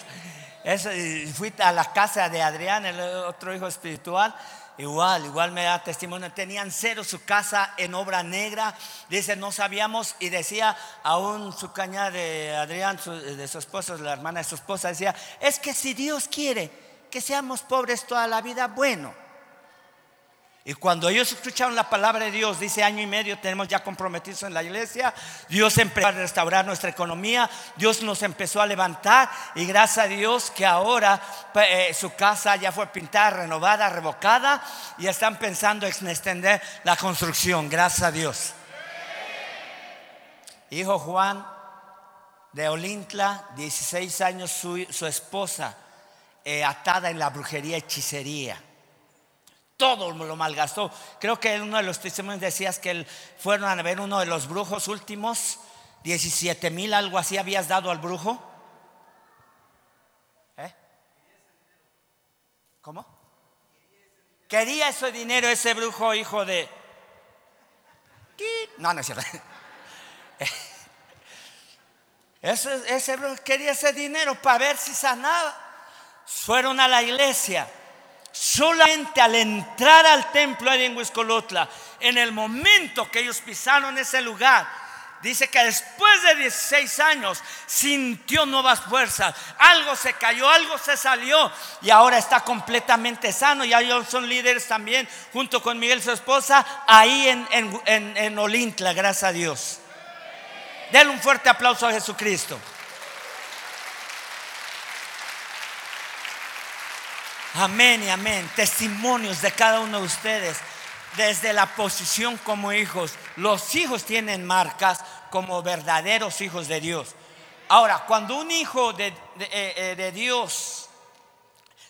fui a la casa de Adrián, el otro hijo espiritual, igual, igual me da testimonio. Tenían cero su casa en obra negra. Dice, no sabíamos. Y decía aún su caña de Adrián, de su esposa, la hermana de su esposa, decía, es que si Dios quiere, que seamos pobres toda la vida, bueno. Y cuando ellos escucharon la palabra de Dios, dice año y medio tenemos ya comprometidos en la iglesia, Dios empezó a restaurar nuestra economía, Dios nos empezó a levantar y gracias a Dios que ahora eh, su casa ya fue pintada, renovada, revocada y están pensando en extender la construcción, gracias a Dios. Hijo Juan de Olintla, 16 años, su esposa eh, atada en la brujería, hechicería. Todo lo malgastó. Creo que en uno de los testimonios decías que fueron a ver uno de los brujos últimos, 17 mil, algo así habías dado al brujo. ¿Eh? ¿Cómo? Quería ese dinero ese brujo, hijo de... No, no es cierto. Ese, ese brujo quería ese dinero para ver si sanaba fueron a la iglesia. Solamente al entrar al templo en Huiscolotla, en el momento que ellos pisaron ese lugar, dice que después de 16 años sintió nuevas fuerzas. Algo se cayó, algo se salió y ahora está completamente sano. Y ellos son líderes también, junto con Miguel, su esposa, ahí en, en, en Olintla, gracias a Dios. Denle un fuerte aplauso a Jesucristo. Amén y amén. Testimonios de cada uno de ustedes desde la posición como hijos. Los hijos tienen marcas como verdaderos hijos de Dios. Ahora, cuando un hijo de, eh, eh, Dios,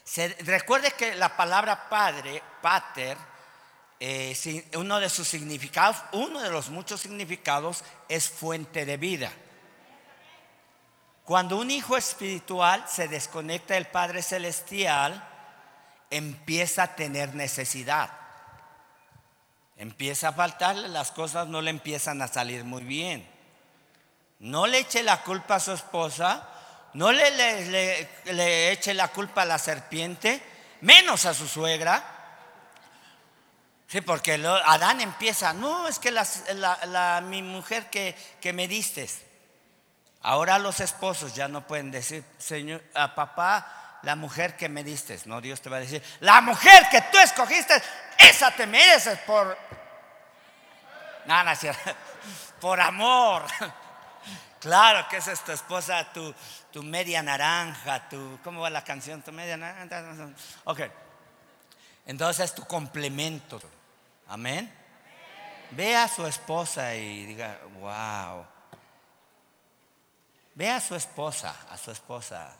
se, recuerde que la palabra padre, pater, eh, uno de sus significados, uno de los muchos significados es fuente de vida. Cuando un hijo espiritual se desconecta del Padre Celestial, empieza a tener necesidad. Empieza a faltarle, las cosas no le empiezan a salir muy bien. No le eche la culpa a su esposa, no le, eche la culpa a la serpiente, menos a su suegra. Sí, porque Adán empieza, no, es que la, mi mujer que, que me diste. Ahora los esposos ya no pueden decir, Señor, a papá, la mujer que me diste. No, Dios te va a decir, la mujer que tú escogiste, esa te mereces por... No, no, por amor. Claro que esa es tu esposa, tu, tu media naranja, tu... ¿Cómo va la canción? Tu media naranja. Ok. Entonces tu complemento. Amén. Ve a su esposa y diga, wow. Ve a su esposa, a su esposa.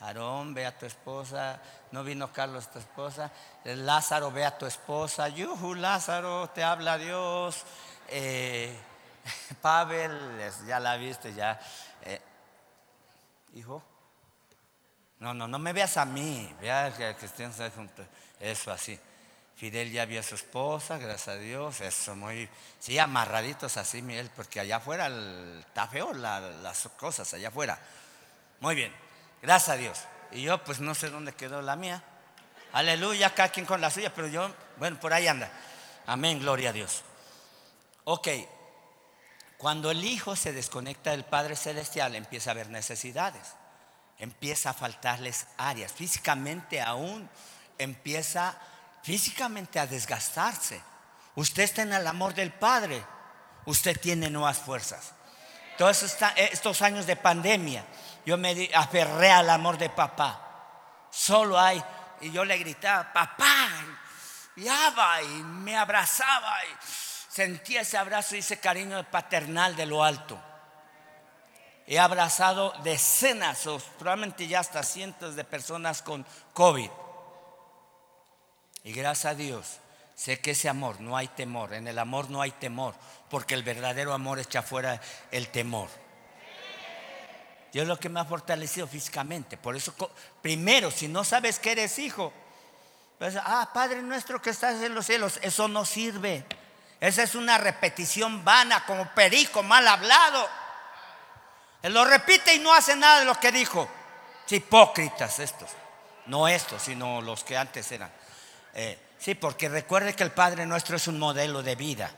Aarón, ve a tu esposa. No vino Carlos, tu esposa. Lázaro, ve a tu esposa. Yuhu, Lázaro, te habla Dios. Eh, Pavel, ya la viste, ya. Eh, hijo. No, no, no me veas a mí. Vea que, que estén juntos. Eso así. Fidel ya vio a su esposa, gracias a Dios. Eso muy. Sí, amarraditos así, Miguel, porque allá afuera está feo las cosas, allá afuera. Muy bien. Gracias a Dios. Y yo, pues no sé dónde quedó la mía. Aleluya, cada quien con la suya, pero yo, bueno, por ahí anda. Amén, gloria a Dios. Ok. Cuando el Hijo se desconecta del Padre Celestial, empieza a haber necesidades. Empieza a faltarles áreas. Físicamente aún empieza físicamente a desgastarse. Usted está en el amor del Padre. Usted tiene nuevas fuerzas. Todos estos años de pandemia, yo me aferré al amor de papá. Solo hay, y yo le gritaba, papá, y y me abrazaba, y sentía ese abrazo y ese cariño paternal de lo alto. He abrazado decenas probablemente ya hasta cientos de personas con COVID. Y gracias a Dios, sé que ese amor no hay temor. En el amor no hay temor, porque el verdadero amor echa fuera el temor. Dios es lo que me ha fortalecido físicamente. Por eso, primero, si no sabes que eres hijo, pues, ah, Padre nuestro que estás en los cielos, eso no sirve. Esa es una repetición vana, como perico mal hablado. Él lo repite y no hace nada de lo que dijo. Hipócritas estos. No estos, sino los que antes eran. Eh, sí, porque recuerde que el Padre nuestro es un modelo de vida.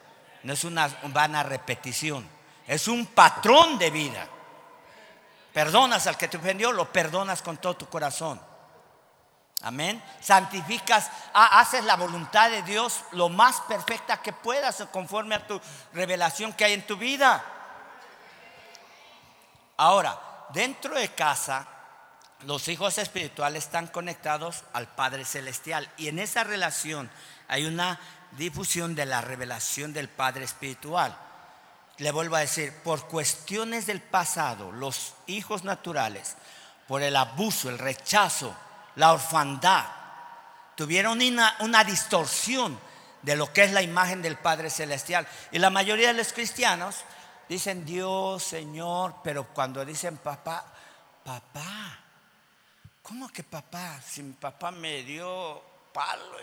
No es una vana repetición. Es un patrón de vida. Perdonas al que te ofendió, lo perdonas con todo tu corazón. Amén. Santificas, haces la voluntad de Dios lo más perfecta que puedas conforme a tu revelación que hay en tu vida. Ahora, dentro de casa, los hijos espirituales están conectados al Padre Celestial y en esa relación hay una difusión de la revelación del Padre Espiritual. Le vuelvo a decir, por cuestiones del pasado, los hijos naturales, por el abuso, el rechazo, la orfandad, tuvieron una, distorsión de lo que es la imagen del Padre Celestial. Y la mayoría de los cristianos dicen Dios, Señor, pero cuando dicen papá, papá, ¿cómo que papá? Si mi papá me dio palo,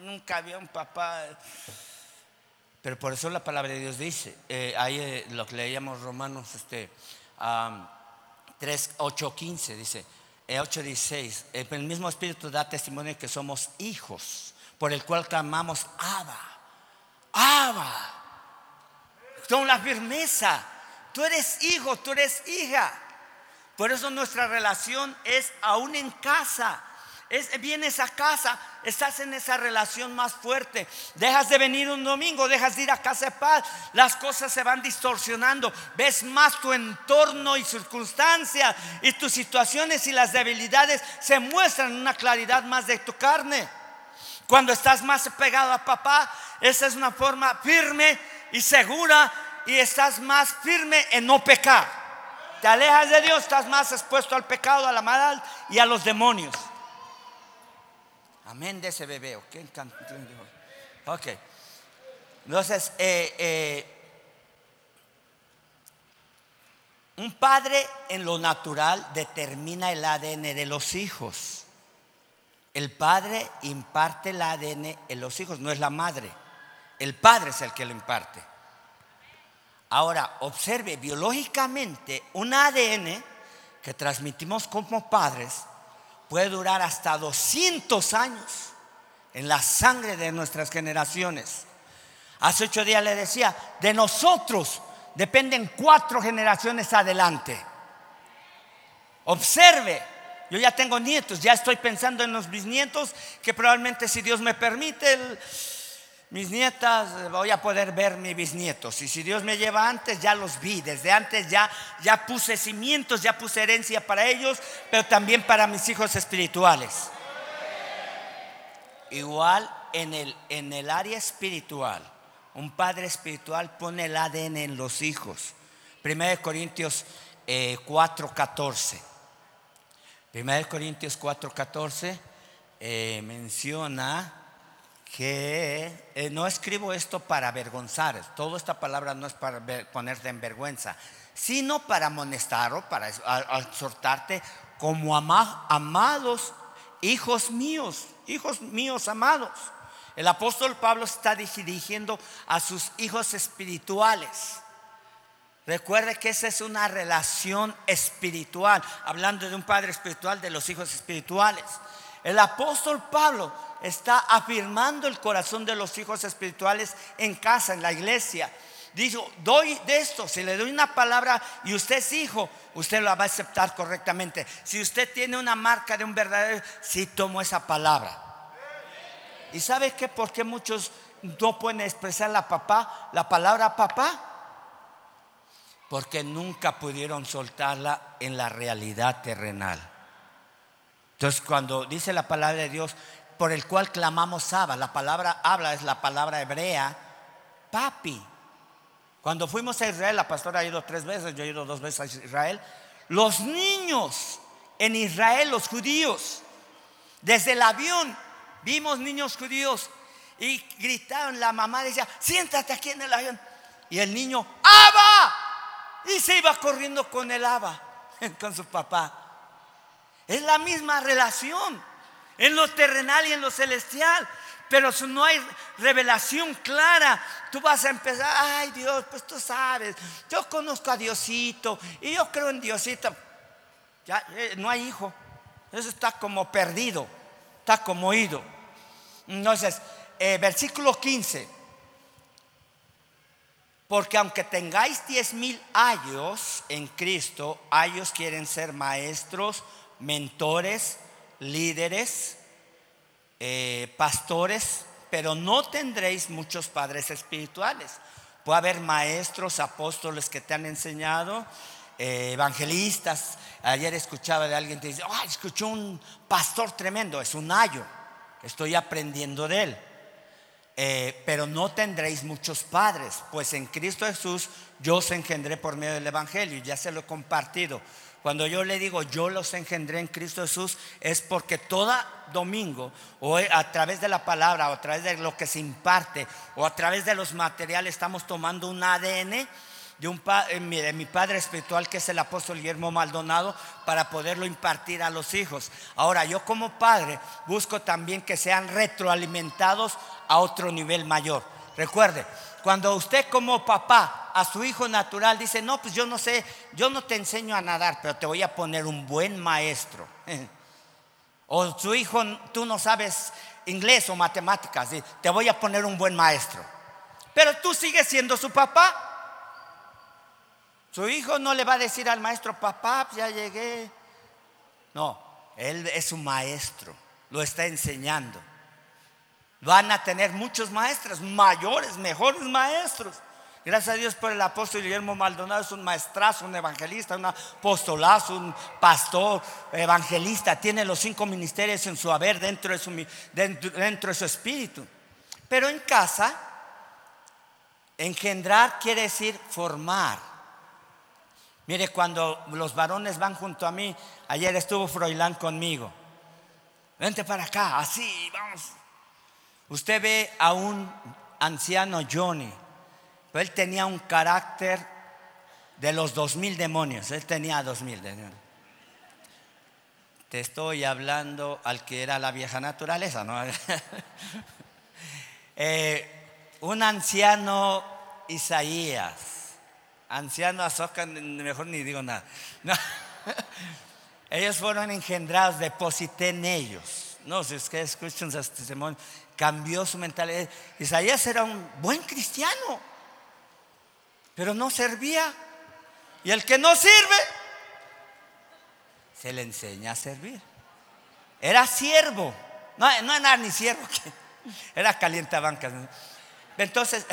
nunca había un papá. Pero por eso la palabra de Dios dice, eh, ahí eh, lo que leíamos Romanos este, 3, 8, 15, dice, 8, 16, el mismo Espíritu da testimonio que somos hijos, por el cual clamamos Abba, Abba. Con la firmeza, tú eres hijo, tú eres hija. Por eso nuestra relación es aún en casa vienes a casa, estás en esa relación más fuerte. Dejas de venir un domingo, dejas de ir a casa de paz, las cosas se van distorsionando. Ves más tu entorno y circunstancias y tus situaciones y las debilidades se muestran en una claridad más de tu carne. Cuando estás más pegado a papá, esa es una forma firme y segura y estás más firme en no pecar. Te alejas de Dios, estás más expuesto al pecado, a la maldad y a los demonios. Amén de ese bebé. Ok. Entonces, eh, eh, un padre en lo natural determina el ADN de los hijos. El padre imparte el ADN en los hijos, no es la madre. El padre es el que lo imparte. Ahora, observe, biológicamente, un ADN que transmitimos como padres puede durar hasta 200 años en la sangre de nuestras generaciones. Hace ocho días le decía, de nosotros dependen cuatro generaciones adelante. Observe, Yo ya tengo nietos, ya estoy pensando en los bisnietos, que probablemente si Dios me permite, el- mis nietas, eh, voy a poder ver mis bisnietos. Y si Dios me lleva antes, ya los vi. Desde antes ya, ya puse cimientos, ya puse herencia para ellos, pero también para mis hijos espirituales. Igual en el, en el área espiritual, un padre espiritual pone el ADN en los hijos. 1 Corintios eh, 4:14. 1 Corintios 4:14 eh, menciona que eh, no escribo esto para avergonzar, toda esta palabra no es para ponerte en vergüenza, sino para amonestar o para exhortarte como ama- amados hijos míos, hijos míos amados. El apóstol Pablo está dirigiendo a sus hijos espirituales. Recuerde que esa es una relación espiritual, hablando de un padre espiritual, de los hijos espirituales. El apóstol Pablo está afirmando el corazón de los hijos espirituales en casa, en la iglesia. Dijo, doy de esto, si le doy una palabra y usted es hijo, usted la va a aceptar correctamente. Si usted tiene una marca de un verdadero, si tomo esa palabra. ¿Y sabe qué? ¿Por qué muchos no pueden expresar la papá, la palabra papá? porque nunca pudieron soltarla en la realidad terrenal. Entonces, cuando dice la palabra de Dios, por el cual clamamos Abba, la palabra habla es la palabra hebrea, papi. Cuando fuimos a Israel, la pastora ha ido tres veces, yo he ido dos veces a Israel. Los niños en Israel, los judíos, desde el avión vimos niños judíos y gritaron, la mamá decía, siéntate aquí en el avión. Y el niño, ¡Abba! Y se iba corriendo con el Abba, con su papá. Es la misma relación en lo terrenal y en lo celestial. Pero si no hay revelación clara, tú vas a empezar, ay Dios, pues tú sabes, yo conozco a Diosito y yo creo en Diosito. Ya eh, no hay hijo. Eso está como perdido, está como ido. Entonces, eh, versículo 15. Porque aunque tengáis diez mil años en Cristo, ellos quieren ser maestros, mentores, líderes, eh, pastores, pero no tendréis muchos padres espirituales. Puede haber maestros, apóstoles que te han enseñado, eh, evangelistas. Ayer escuchaba de alguien que dice, "Ay, escuchó un pastor tremendo, es un ayo, estoy aprendiendo de él. Eh, pero no tendréis muchos padres, pues en Cristo Jesús yo os engendré por medio del Evangelio, ya se lo he compartido. Cuando yo le digo yo los engendré en Cristo Jesús, es porque todo domingo, o a través de la palabra, o a través de lo que se imparte, o a través de los materiales, estamos tomando un ADN de, un eh, de mi padre espiritual, que es el apóstol Guillermo Maldonado, para poderlo impartir a los hijos. Ahora, yo como padre busco también que sean retroalimentados a otro nivel mayor. Recuerde, cuando usted como papá a su hijo natural dice, no, pues yo no sé, yo no te enseño a nadar, pero te voy a poner un buen maestro. O su hijo, tú no sabes inglés o matemáticas, te voy a poner un buen maestro. Pero tú sigues siendo su papá. Su hijo no le va a decir al maestro, papá, ya llegué. No, él es su maestro, lo está enseñando. Van a tener muchos maestros, mayores, mejores maestros. Gracias a Dios por el apóstol Guillermo Maldonado, es un maestrazo, un evangelista, un apostolazo, un pastor, evangelista. Tiene los cinco ministerios en su haber dentro de su, dentro, dentro de su espíritu. Pero en casa, engendrar quiere decir formar. Mire, cuando los varones van junto a mí, ayer estuvo Froilán conmigo. Vente para acá, así, vamos. Usted ve a un anciano Johnny, pero él tenía un carácter de los dos mil demonios. Él tenía dos mil demonios. Te estoy hablando al que era la vieja naturaleza, ¿no? Eh, un anciano Isaías, anciano Azoka, mejor ni digo nada. No. Ellos fueron engendrados, deposité en ellos. No, si es que escuchan sus testimonios, cambió su mentalidad. Isaías era un buen cristiano, pero no servía. Y el que no sirve, se le enseña a servir. Era siervo, no, no era ni siervo, era calientabancas. Entonces,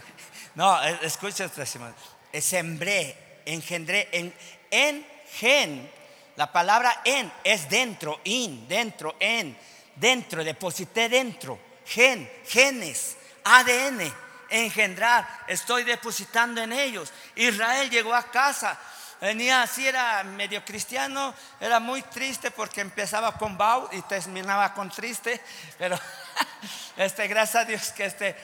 no, esta semana. Sembré, engendré, en, en gen, la palabra en es dentro, in, dentro, en, dentro, deposité dentro, gen, genes, ADN, engendrar, estoy depositando en ellos. Israel llegó a casa, venía así, era medio cristiano, era muy triste porque empezaba con Bau y terminaba con triste, pero este, gracias a Dios que este,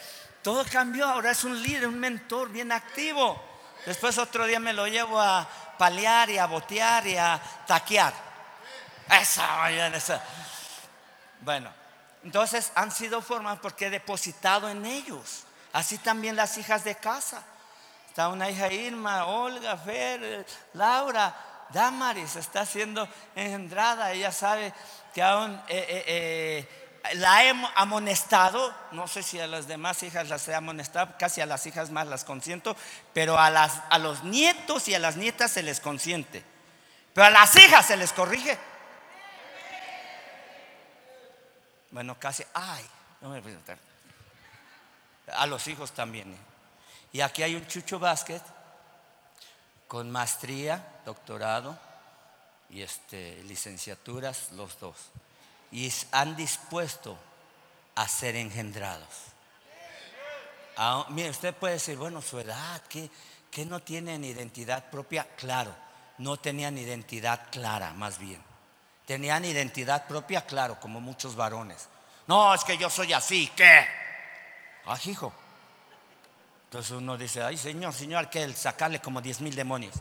todo cambió, ahora es un líder, un mentor bien activo. Después otro día me lo llevo a palear y a botear y a taquear. Esa, esa. Bueno, entonces han sido formados porque he depositado en ellos. Así también las hijas de casa. Está una hija Irma, Olga, Fer, Laura, Damaris está siendo engendrada. Ella sabe que aún eh, eh, eh, la he amonestado. No sé si a las demás hijas las he amonestado, casi a las hijas más las consiento, pero a, las, a los nietos y a las nietas se les consiente. Pero a las hijas se les corrige. Bueno, casi, ay, no me voy a A los hijos también. Y aquí hay un Chucho Vázquez con maestría, doctorado y este, licenciaturas, los dos. Y han dispuesto a ser engendrados. Mire, usted puede decir, bueno, su edad, ¿qué, ¿qué no tienen identidad propia? Claro, no tenían identidad clara, más bien. Tenían identidad propia, claro, como muchos varones. No, es que yo soy así, ¿qué? Ah, hijo, entonces uno dice, ay Señor, Señor, que sacarle como diez mil demonios.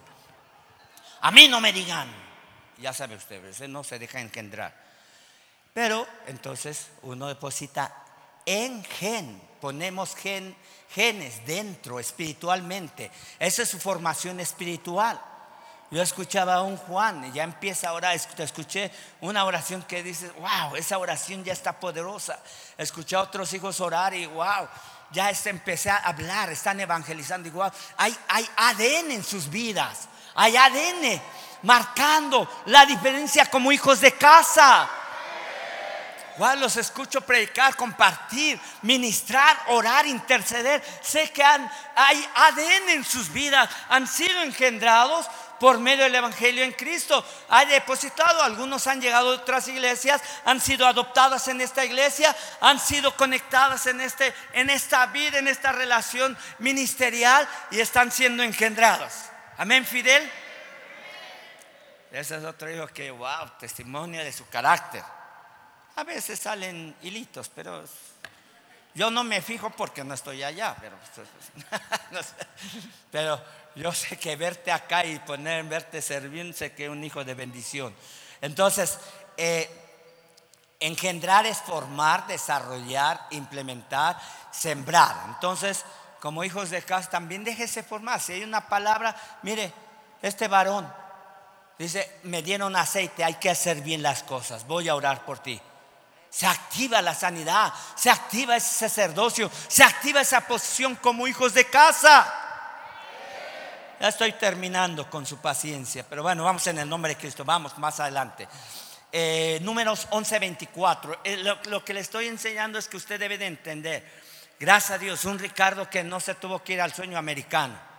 A mí no me digan. Ya sabe usted, ese no se deja engendrar. Pero entonces uno deposita en gen, ponemos gen, genes dentro espiritualmente. Esa es su formación espiritual. Yo escuchaba a un Juan, y ya empieza ahora, escuché una oración que dice, wow, esa oración ya está poderosa. Escuché a otros hijos orar y wow, ya empecé a hablar, están evangelizando igual. Hay, hay ADN en sus vidas, hay ADN marcando la diferencia como hijos de casa. Igual los escucho predicar, compartir, ministrar, orar, interceder. Sé que hay ADN en sus vidas, han sido engendrados por medio del Evangelio en Cristo. Ha depositado, algunos han llegado a otras iglesias, han sido adoptadas en esta iglesia, han sido conectadas en, este, en esta vida, en esta relación ministerial y están siendo engendrados. Amén, Fidel. Ese es otro hijo que, wow, testimonio de su carácter. A veces salen hilitos, pero yo no me fijo porque no estoy allá, pero yo sé que verte acá y poner, verte servir, sé que es un hijo de bendición. Entonces, eh, engendrar es formar, desarrollar, implementar, sembrar. Entonces, como hijos de casa, también déjese formar. Si hay una palabra, mire, este varón dice, me dieron aceite, hay que hacer bien las cosas, voy a orar por ti se activa la sanidad, se activa ese sacerdocio, se activa esa posición como hijos de casa. Ya estoy terminando con su paciencia, pero bueno, vamos en el nombre de Cristo, vamos más adelante. Eh, números 11:24. Eh, lo, que le estoy enseñando es que usted debe de entender, gracias a Dios, un Ricardo que no se tuvo que ir al sueño americano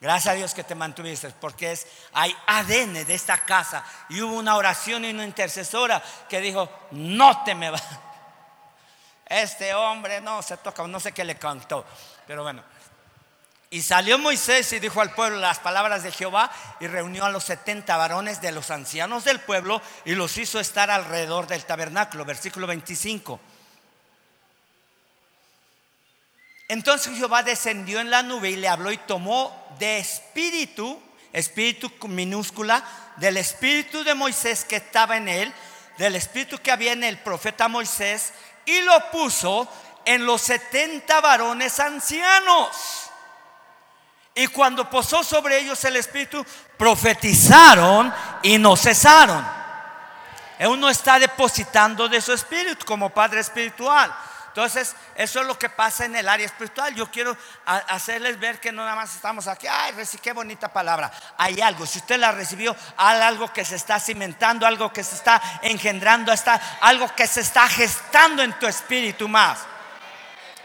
Gracias a Dios que te mantuviste, porque es, hay ADN de esta casa. Y hubo una oración y una intercesora que dijo, no te me va. Este hombre no se toca, no sé qué le cantó, pero bueno. Y salió Moisés y dijo al pueblo las palabras de Jehová y reunió a los 70 varones de los ancianos del pueblo y los hizo estar alrededor del tabernáculo, versículo 25. Entonces Jehová descendió en la nube y le habló y tomó de espíritu, espíritu minúscula, del espíritu de Moisés que estaba en él, del espíritu que había en el profeta Moisés, y lo puso en los setenta varones ancianos. Y cuando posó sobre ellos el espíritu, profetizaron y no cesaron. Uno está depositando de su espíritu como padre espiritual. Entonces, eso es lo que pasa en el área espiritual. Yo quiero hacerles ver que no nada más estamos aquí, ay, qué bonita palabra. Hay algo, si usted la recibió, hay algo que se está cimentando, algo que se está engendrando, está, algo que se está gestando en tu espíritu más.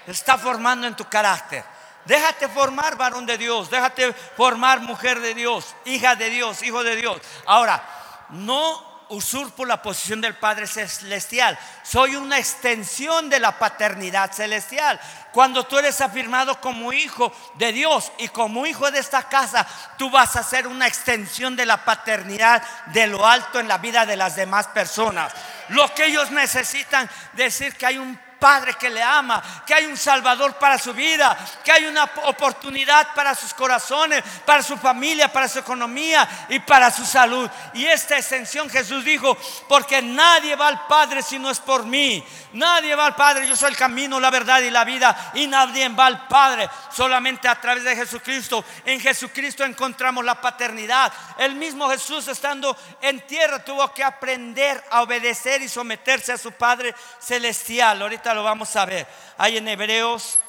está formando en tu carácter. Déjate formar varón de Dios, déjate formar mujer de Dios, hija de Dios, hijo de Dios. Ahora, no usurpo la posición del Padre Celestial. Soy una extensión de la paternidad celestial. Cuando tú eres afirmado como hijo de Dios y como hijo de esta casa, tú vas a ser una extensión de la paternidad de lo alto en la vida de las demás personas. Lo que ellos necesitan decir que hay un Padre que le ama, que hay un Salvador para su vida, que hay una oportunidad para sus corazones, para su familia, para su economía y para su salud. Y esta extensión Jesús dijo, porque nadie va al Padre si no es por mí. Nadie va al Padre, yo soy el camino, la verdad y la vida. Y nadie va al Padre solamente a través de Jesucristo. En Jesucristo encontramos la paternidad. El mismo Jesús estando en tierra tuvo que aprender a obedecer y someterse a su Padre celestial. Ahorita lo vamos a ver. Hay en Hebreos,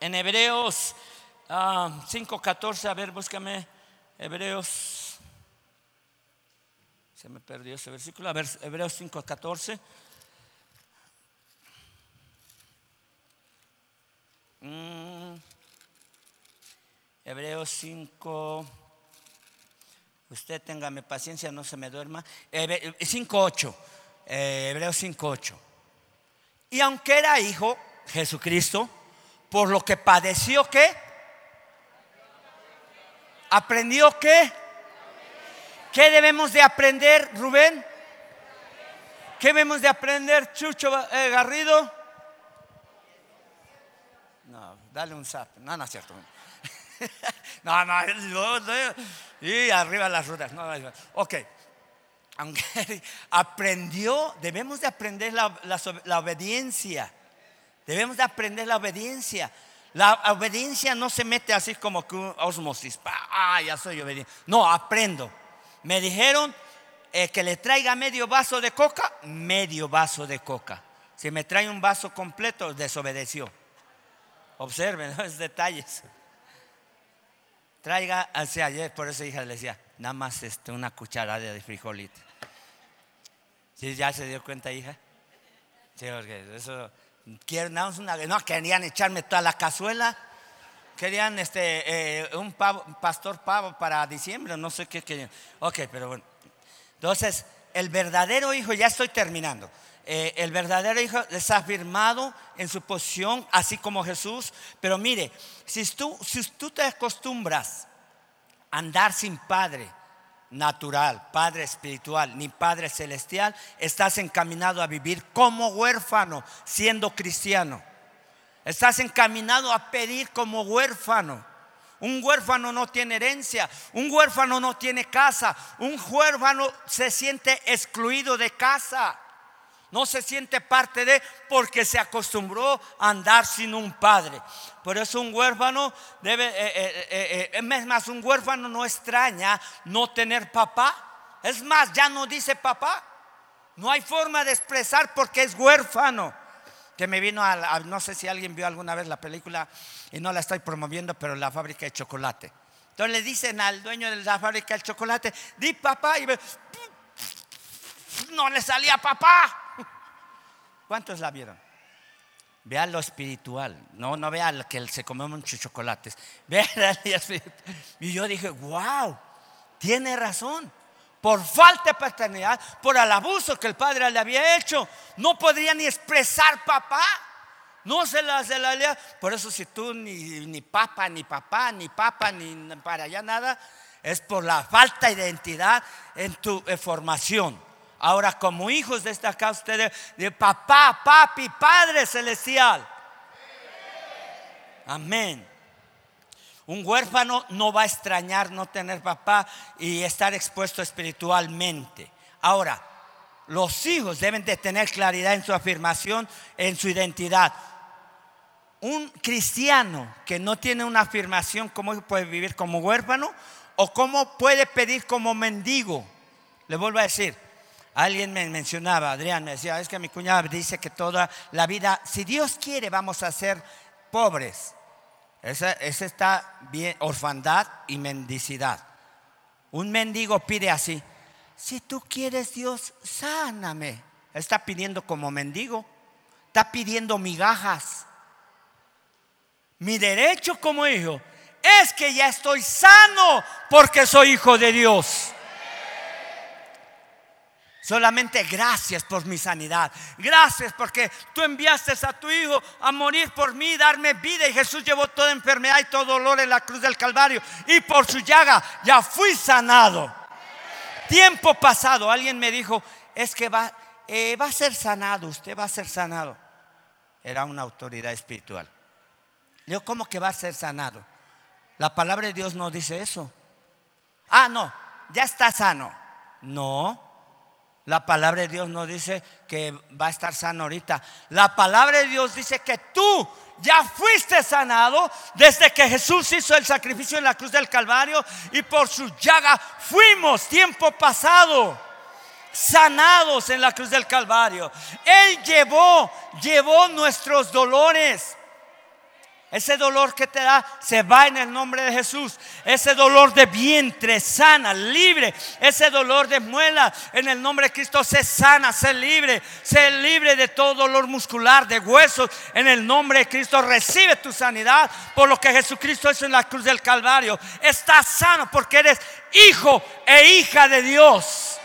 en Hebreos 5.14, ah, a ver, búscame Hebreos. Se me perdió ese versículo. A ver, Hebreos 5.14. Mm. Hebreos 5. Usted téngame paciencia, no se me duerma. 5.8. Eh, Hebreos 5.8. Y aunque era hijo, Jesucristo, por lo que padeció, ¿qué? ¿Aprendió qué? ¿Qué debemos de aprender, Rubén? ¿Qué debemos de aprender, Chucho eh, Garrido? No, dale un zap. No, no es cierto. no, no, y arriba las ruedas. No, ok aunque aprendió, debemos de aprender la, obediencia. Debemos de aprender la obediencia. La obediencia no se mete así como que osmosis. Ah, ya soy obediente. No, aprendo. Me dijeron que le traiga medio vaso de coca, medio vaso de coca. Si me trae un vaso completo, desobedeció. Observen los detalles. Traiga, así ayer, por eso hija le decía, nada más este, una cucharada de frijolito. ¿Sí, ¿Ya se dio cuenta, hija? Sí, porque eso. no, querían echarme toda la cazuela. Querían este, eh, un, pastor pavo para diciembre, no sé qué querían. Ok, pero bueno. Entonces, el verdadero hijo, ya estoy terminando. Eh, el verdadero hijo está afirmado en su posición, así como Jesús. Pero mire, si tú, si tú te acostumbras a andar sin padre, natural, Padre espiritual, ni Padre celestial, estás encaminado a vivir como huérfano siendo cristiano. Estás encaminado a pedir como huérfano. Un huérfano no tiene herencia, un huérfano no tiene casa, un huérfano se siente excluido de casa no se siente parte de porque se acostumbró a andar sin un padre. Por eso un huérfano debe, eh, eh, eh, es más, un huérfano no extraña no tener papá. Es más, ya no dice papá. No hay forma de expresar porque es huérfano. Que me vino a, no sé si alguien vio alguna vez la película y no la estoy promoviendo, pero la fábrica de chocolate. Entonces le dicen al dueño de la fábrica del chocolate, di papá y no le salía papá. ¿Cuántos la vieron? Vea lo espiritual, no, no vea que se come muchos chocolates. Vea Y yo dije, wow, tiene razón. Por falta de paternidad, por el abuso que el padre le había hecho, no podría ni expresar papá. No se la, se la Por eso si tú ni, ni papá, ni papá, ni papá, ni para allá nada, es por la falta de identidad en tu eh, formación. Ahora, como hijos de esta casa, ustedes, de papá, papi, Padre Celestial. Amén. Un huérfano no va a extrañar no tener papá y estar expuesto espiritualmente. Ahora, los hijos deben de tener claridad en su afirmación, en su identidad. Un cristiano que no tiene una afirmación, ¿cómo puede vivir como huérfano? ¿O cómo puede pedir como mendigo? Le vuelvo a decir, Alguien me mencionaba, Adrián me decía, es que mi cuñada dice que toda la vida, si Dios quiere, vamos a ser pobres. Esa, esa está bien, orfandad y mendicidad. Un mendigo pide así, si tú quieres Dios, sáname. Está pidiendo como mendigo, está pidiendo migajas. Mi derecho como hijo es que ya estoy sano porque soy hijo de Dios. Solamente gracias por mi sanidad. Gracias porque tú enviaste a tu Hijo a morir por mí, darme vida. Y Jesús llevó toda enfermedad y todo dolor en la cruz del Calvario. Y por su llaga ya fui sanado. Tiempo pasado, alguien me dijo, es que va, eh, va a ser sanado, usted va a ser sanado. Era una autoridad espiritual. Yo, ¿cómo que va a ser sanado? La palabra de Dios no dice eso. Ah, no, ya está sano. No, la palabra de Dios no dice que va a estar sano ahorita. La palabra de Dios dice que tú ya fuiste sanado desde que Jesús hizo el sacrificio en la cruz del Calvario y por su llaga fuimos tiempo pasado sanados en la cruz del Calvario. Él llevó, llevó nuestros dolores. Ese dolor que te da se va en el nombre de Jesús. Ese dolor de vientre sana, libre. Ese dolor de muela en el nombre de Cristo se sana, se libre. Se libre de todo dolor muscular, de huesos. En el nombre de Cristo recibe tu sanidad por lo que Jesucristo hizo en la cruz del Calvario. Estás sano porque eres hijo e hija de Dios.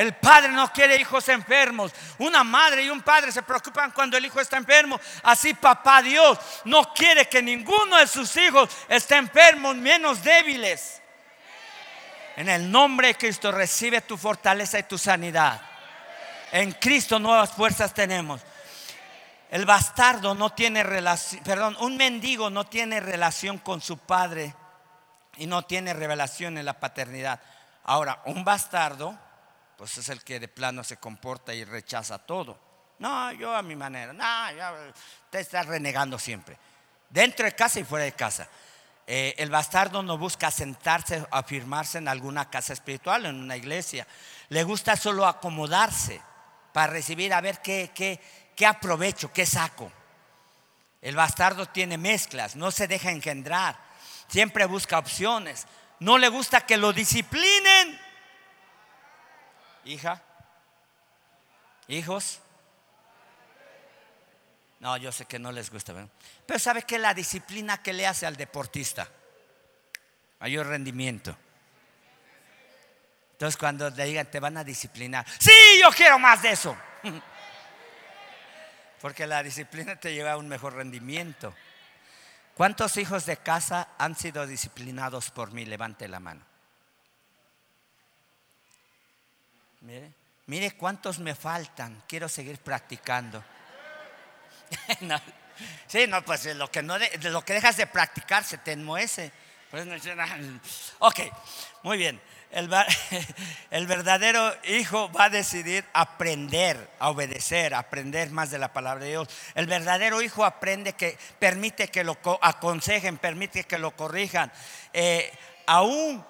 El padre no quiere hijos enfermos. Una madre y un padre se preocupan cuando el hijo está enfermo. Así papá Dios no quiere que ninguno de sus hijos esté enfermo, menos débiles. En el nombre de Cristo recibe tu fortaleza y tu sanidad. En Cristo nuevas fuerzas tenemos. El bastardo no tiene relación, perdón, un mendigo no tiene relación con su padre y no tiene revelación en la paternidad. Ahora, un bastardo pues es el que de plano se comporta y rechaza todo. No, yo a mi manera, no, ya, te renegando siempre. Dentro de casa y fuera de casa. Eh, el bastardo no busca sentarse, afirmarse en alguna casa espiritual, en una iglesia. Le gusta solo acomodarse para recibir a ver qué, qué, qué aprovecho, qué saco. El bastardo tiene mezclas, no se deja engendrar, siempre busca opciones. No le gusta que lo disciplinen hija, hijos. No, yo sé que no les gusta. Pero ¿sabe qué? La disciplina que le hace al deportista. Mayor rendimiento. Entonces cuando le digan, te van a disciplinar. Sí, yo quiero más de eso. Porque la disciplina te lleva a un mejor rendimiento. ¿Cuántos hijos de casa han sido disciplinados por mí? Levante la mano. Mire, mire cuántos me faltan. Quiero seguir practicando. sí, no, pues lo que, no lo que dejas de practicar se te enmohece. Pues, ok, muy bien. El, el, verdadero hijo va a decidir aprender a obedecer, aprender más de la palabra de Dios. El verdadero hijo aprende que permite que lo aconsejen, permite que lo corrijan. Eh, aún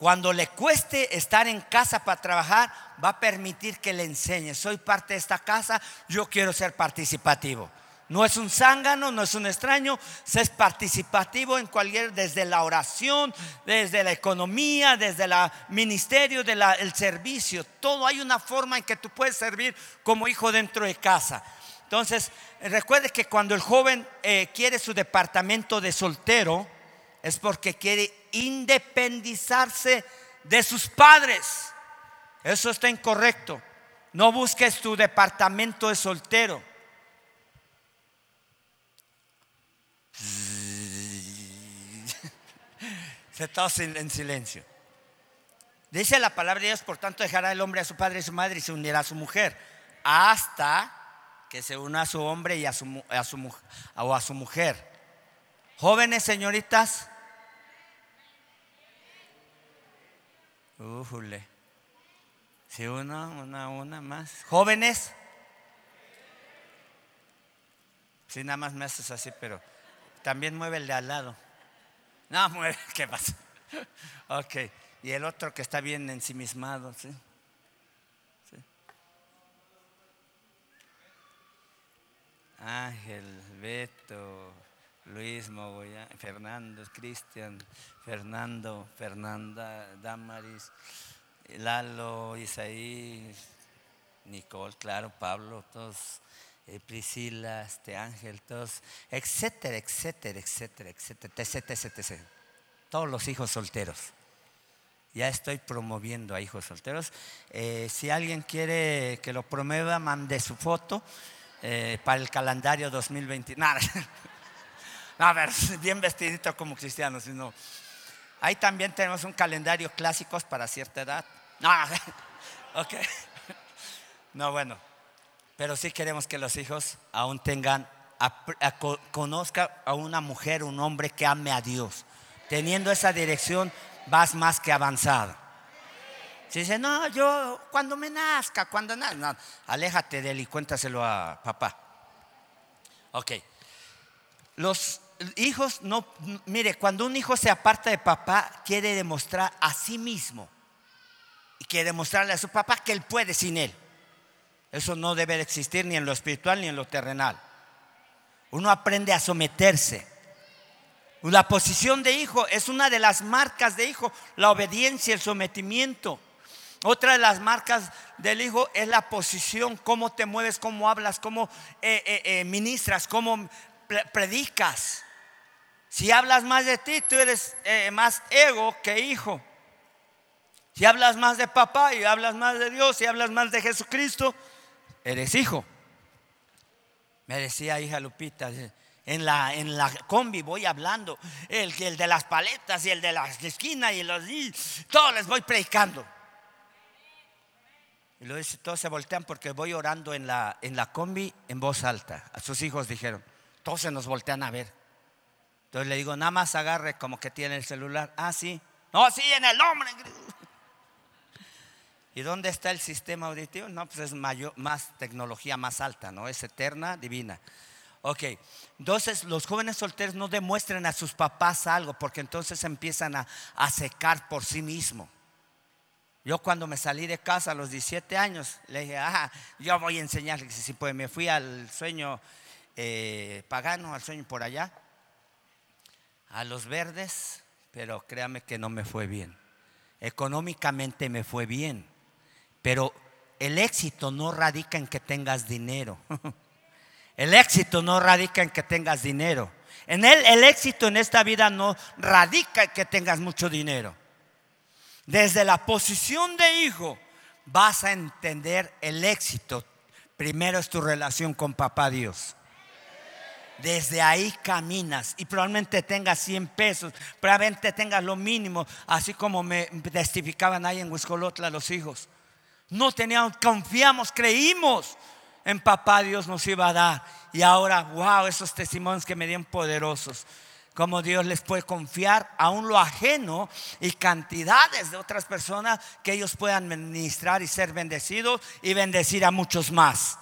cuando le cueste estar en casa para trabajar, va a permitir que le enseñe. Soy parte de esta casa, yo quiero ser participativo. No es un zángano, no es un extraño, es participativo en cualquier, desde la oración, desde la economía, desde el ministerio, del servicio. Todo hay una forma en que tú puedes servir como hijo dentro de casa. Entonces, recuerde que cuando el joven eh, quiere su departamento de soltero, es porque quiere independizarse de sus padres. Eso está incorrecto. No busques tu departamento de soltero. Se está en silencio. Dice la palabra de Dios, por tanto dejará el hombre a su padre y su madre y se unirá a su mujer hasta que se una a su hombre y a su, a su, a su mujer. Jóvenes señoritas, Ujule. Si uno, una, una más. Jóvenes. Si nada más me haces así, pero también mueve el de al lado. No, mueve, ¿qué pasa? ok. Y el otro que está bien ensimismado, ¿sí? ¿Sí? Ángel, Beto, Luis Mogoya, Fernando, Cristian, Fernando, Fernanda, Damaris, Lalo, Isaí, Nicole, claro, Pablo, todos, eh, Priscila, este Ángel, todos, etcétera, etcétera, etcétera, etcétera, etc, etc, etc. Todos los hijos solteros. Ya estoy promoviendo a hijos solteros. Eh, si alguien quiere que lo promueva, mande su foto eh, para el calendario 2020. Nada. A ver, bien vestidito como cristiano, sino. Ahí también tenemos un calendario clásicos para cierta edad. No, ok. No, bueno. Pero sí queremos que los hijos aún tengan, conozcan a una mujer, un hombre que ame a Dios. Teniendo esa dirección, vas más que avanzado. Si dice, no, yo cuando me nazca, cuando nazca, no, aléjate de él y cuéntaselo a papá. Ok. Los hijos no, mire, cuando un hijo se aparta de papá, quiere demostrar a sí mismo y quiere demostrarle a su papá que él puede sin él. Eso no debe de existir ni en lo espiritual ni en lo terrenal. Uno aprende a someterse. La posición de hijo es una de las marcas de hijo, la obediencia, el sometimiento. Otra de las marcas del hijo es la posición, cómo te mueves, cómo hablas, cómo eh, eh, eh, ministras, cómo predicas. Si hablas más de ti, tú eres más ego que hijo. Si hablas más de papá y hablas más de Dios, si hablas más de Jesucristo, eres hijo. Me decía hija Lupita, en la, en la combi voy hablando, el, el de las paletas y el de la esquina y los y todos les voy predicando. Y dice, todos se voltean porque voy orando en la, en la combi en voz alta. A sus hijos dijeron, todos se nos voltean a ver. Entonces le digo, nada más agarre como que tiene el celular. Ah, sí. No, sí, en el nombre. ¿Y dónde está el sistema auditivo? No, pues es mayor, más tecnología más alta, ¿no? Es eterna, divina. Ok, entonces los jóvenes solteros no demuestren a sus papás algo porque entonces empiezan a, a secar por sí mismos. Yo cuando me salí de casa a los 17 años, le dije, ah, yo voy a enseñarle si pues me fui al sueño eh, pagano, al sueño por allá, a los verdes, pero créame que no me fue bien. Económicamente me fue bien, pero el éxito no radica en que tengas dinero. El éxito no radica en que tengas dinero. En él, el éxito en esta vida no radica en que tengas mucho dinero. Desde la posición de hijo vas a entender el éxito. Primero es tu relación con papá Dios. Desde ahí caminas y probablemente tengas 100 pesos, probablemente tengas lo mínimo, así como me testificaban ahí en Huiscolotla los hijos. No teníamos, confiamos, creímos en papá Dios nos iba a dar. Y ahora, wow, esos testimonios que me dieron poderosos cómo Dios les puede confiar aún lo ajeno y cantidades de otras personas que ellos puedan ministrar y ser bendecidos y bendecir a muchos más.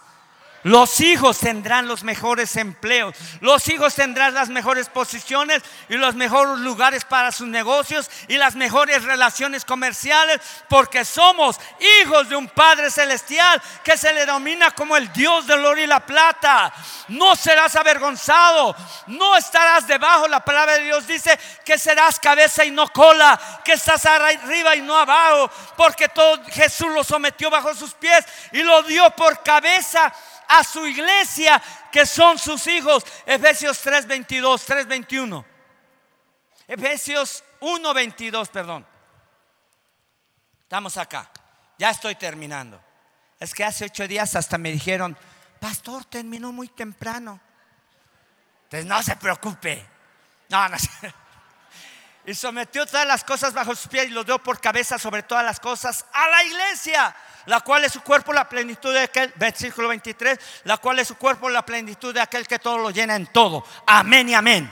Los hijos tendrán los mejores empleos, los hijos tendrán las mejores posiciones y los mejores lugares para sus negocios y las mejores relaciones comerciales porque somos hijos de un Padre Celestial que se le domina como el Dios del oro y la plata. No serás avergonzado, no estarás debajo. La palabra de Dios dice que serás cabeza y no cola, que estás arriba y no abajo, porque todo Jesús lo sometió bajo sus pies y lo dio por cabeza a su iglesia que son sus hijos. Efesios 3:22, 3:21. Efesios 1:22, perdón. Estamos acá. Ya estoy terminando. Es que hace ocho días hasta me dijeron, pastor, terminó muy temprano. Entonces no se preocupe. No, no. Y sometió todas las cosas bajo sus pies y lo dio por cabeza sobre todas las cosas a la iglesia la cual es su cuerpo, la plenitud de aquel, versículo 23, la cual es su cuerpo, la plenitud de aquel que todo lo llena en todo. Amén y amén.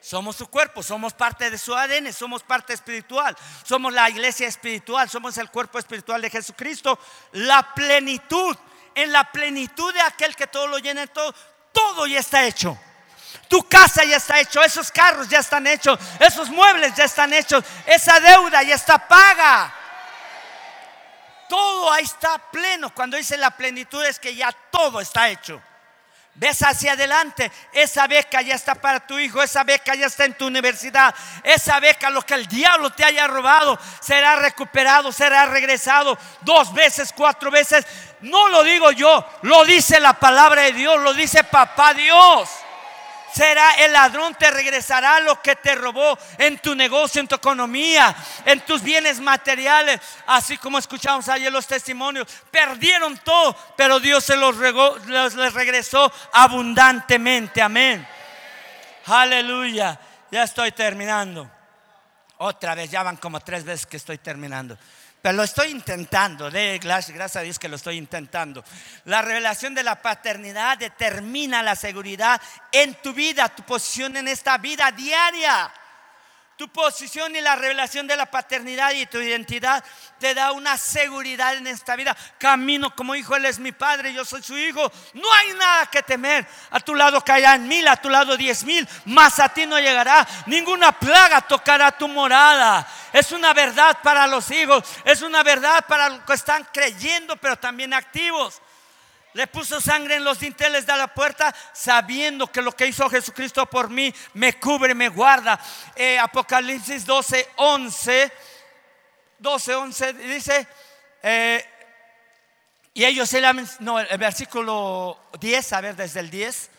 Somos su cuerpo, somos parte de su ADN, somos parte espiritual, somos la iglesia espiritual, somos el cuerpo espiritual de Jesucristo. La plenitud, en la plenitud de aquel que todo lo llena en todo, todo ya está hecho. Tu casa ya está hecho, esos carros ya están hechos, esos muebles ya están hechos, esa deuda ya está paga. Todo ahí está pleno. Cuando dice la plenitud es que ya todo está hecho. Ves hacia adelante, esa beca ya está para tu hijo, esa beca ya está en tu universidad, esa beca, lo que el diablo te haya robado, será recuperado, será regresado dos veces, cuatro veces. No lo digo yo, lo dice la palabra de Dios, lo dice papá Dios será el ladrón, te regresará lo que te robó en tu negocio, en tu economía, en tus bienes materiales. Así como escuchamos ayer los testimonios, perdieron todo, pero Dios se los, les regresó abundantemente. Amén. Aleluya. Ya estoy terminando. Otra vez, ya van como tres veces que estoy terminando. Pero lo estoy intentando, de gracias a Dios que lo estoy intentando. La revelación de la paternidad determina la seguridad en tu vida, tu posición en esta vida diaria. Tu posición y la revelación de la paternidad y tu identidad te da una seguridad en esta vida. Camino como hijo, Él es mi padre, yo soy su hijo. No hay nada que temer. A tu lado caerán mil, a tu lado diez mil, más a ti no llegará. Ninguna plaga tocará tu morada. Es una verdad para los hijos, es una verdad para los que están creyendo, pero también activos. Le puso sangre en los dinteles de la puerta, sabiendo que lo que hizo Jesucristo por mí me cubre, me guarda. Eh, Apocalipsis 12, 11. 12, 11 dice, eh, y ellos se no, el versículo 10, a ver, desde el 10.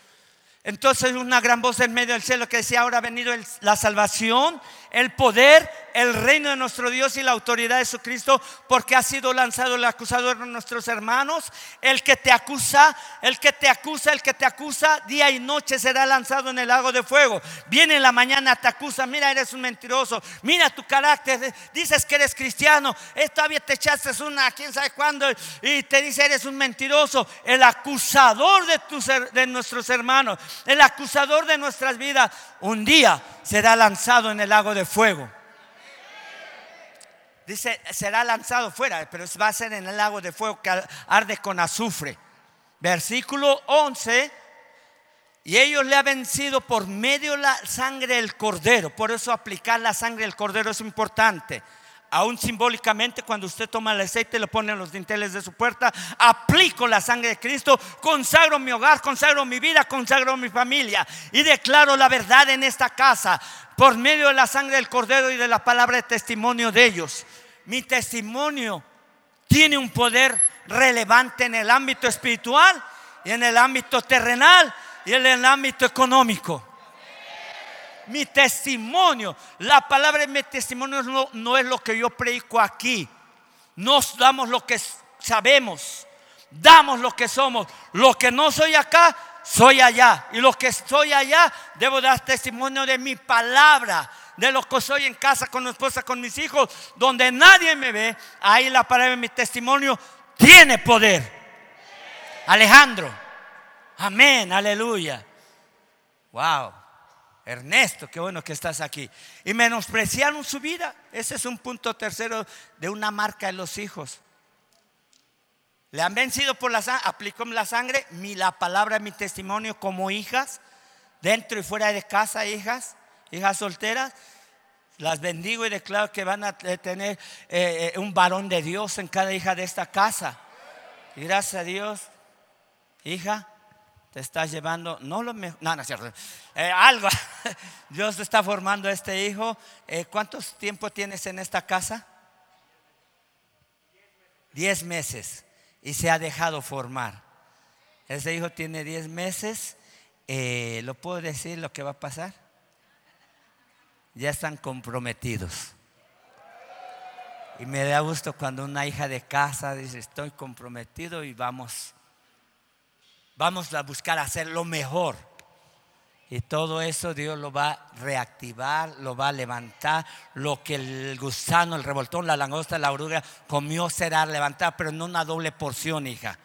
Entonces una gran voz en medio del cielo que decía, ahora ha venido la salvación, el poder, el reino de nuestro Dios y la autoridad de Jesucristo, porque ha sido lanzado el acusador de nuestros hermanos. El que te acusa, el que te acusa, el que te acusa, día y noche será lanzado en el lago de fuego. Viene en la mañana, te acusa, mira, eres un mentiroso, mira tu carácter, dices que eres cristiano, eh, todavía te echaste una, quién sabe cuándo, y te dice, eres un mentiroso. El acusador de, tus, de nuestros hermanos, el acusador de nuestras vidas, un día será lanzado en el lago de fuego. Dice, será lanzado fuera, pero va a ser en el lago de fuego que arde con azufre. Versículo 11. Y ellos le han vencido por medio la sangre del cordero. Por eso aplicar la sangre del cordero es importante aún simbólicamente, cuando usted toma el aceite y lo pone en los dinteles de su puerta, aplico la sangre de Cristo, consagro mi hogar, consagro mi vida, consagro mi familia y declaro la verdad en esta casa por medio de la sangre del Cordero y de la palabra de testimonio de ellos. Mi testimonio tiene un poder relevante en el ámbito espiritual y en el ámbito terrenal y en el ámbito económico mi testimonio. La palabra de mi testimonio no, no es lo que yo predico aquí. Nos damos lo que sabemos, damos lo que somos. Lo que no soy acá, soy allá. Y lo que soy allá, debo dar testimonio de mi palabra de lo que soy en casa con mi esposa, con mis hijos, donde nadie me ve, ahí la palabra de mi testimonio tiene poder. Alejandro, amén, aleluya. Wow. Ernesto, qué bueno que estás aquí. Y menospreciaron su vida. Ese es un punto tercero de una marca de los hijos. Le han vencido por la sangre, aplicó la sangre, mi, la palabra, mi testimonio como hijas, dentro y fuera de casa, hijas, hijas solteras. Las bendigo y declaro que van a tener eh, eh, un varón de Dios en cada hija de esta casa. Y gracias a Dios, hija, te estás llevando, no lo mejor, no, no es cierto, eh, algo. Dios está formando este hijo. Eh, ¿Cuántos tiempo tienes en esta casa? Diez meses. Y se ha dejado formar. Ese hijo tiene diez meses. Eh, ¿Lo puedo decir lo que va a pasar? Ya están comprometidos. Y me da gusto cuando una hija de casa dice, estoy comprometido y vamos Vamos a buscar hacer lo mejor. Y todo eso Dios lo va a reactivar, lo va a levantar. Lo que el gusano, el revoltón, la langosta, la oruga comió será levantar, pero en una doble porción, hija.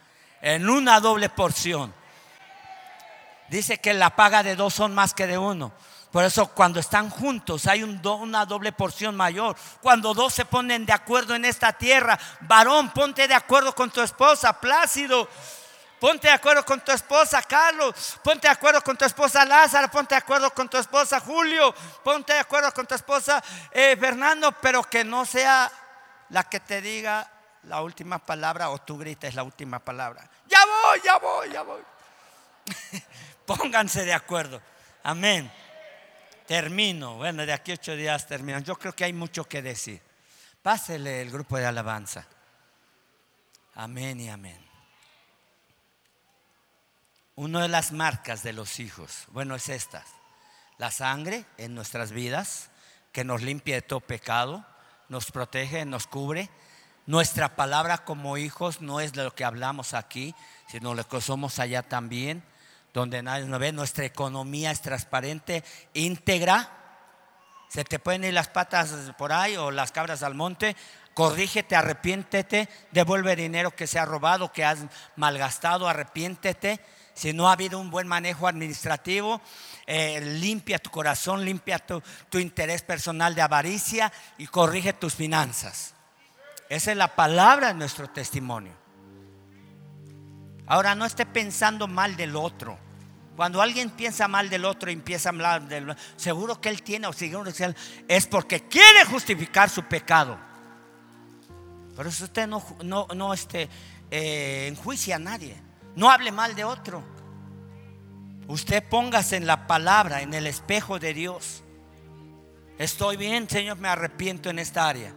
En una doble porción. Dice que la paga de dos son más que de uno. Por eso cuando están juntos hay una doble porción mayor. Cuando dos se ponen de acuerdo en esta tierra, varón, ponte de acuerdo con tu esposa, Plácido Ponte de acuerdo con tu esposa Carlos, ponte de acuerdo con tu esposa Lázaro, ponte de acuerdo con tu esposa Julio, ponte de acuerdo con tu esposa eh, Fernando, pero que no sea la que te diga la última palabra o tú grites la última palabra. Ya voy, ya voy, ya voy. Pónganse de acuerdo. Amén. Termino. Bueno, de aquí ocho días termino. Yo creo que hay mucho que decir. Pásele el grupo de alabanza. Amén y amén. Una de las marcas de los hijos, bueno, es esta. La sangre en nuestras vidas, que nos limpia de todo pecado, nos protege, nos cubre. Nuestra palabra como hijos no es lo que hablamos aquí, sino lo que somos allá también, donde nadie nos ve. Nuestra economía es transparente, íntegra. Se te pueden ir las patas por ahí o las cabras al monte. Corrígete, arrepiéntete, devuelve dinero que se ha robado, que has malgastado, arrepiéntete si no ha habido un buen manejo administrativo, eh, limpia tu corazón, limpia tu, tu interés personal de avaricia y corrige tus finanzas. Esa es la palabra de nuestro testimonio. Ahora no esté pensando mal del otro. Cuando alguien piensa mal del otro y empieza a hablar del seguro que él tiene o seguro que es porque quiere justificar su pecado. Por eso usted no, no, no este, eh, enjuicia a nadie. No hable mal de otro. Usted póngase en la palabra, en el espejo de Dios. Estoy bien, Señor, me arrepiento en esta área.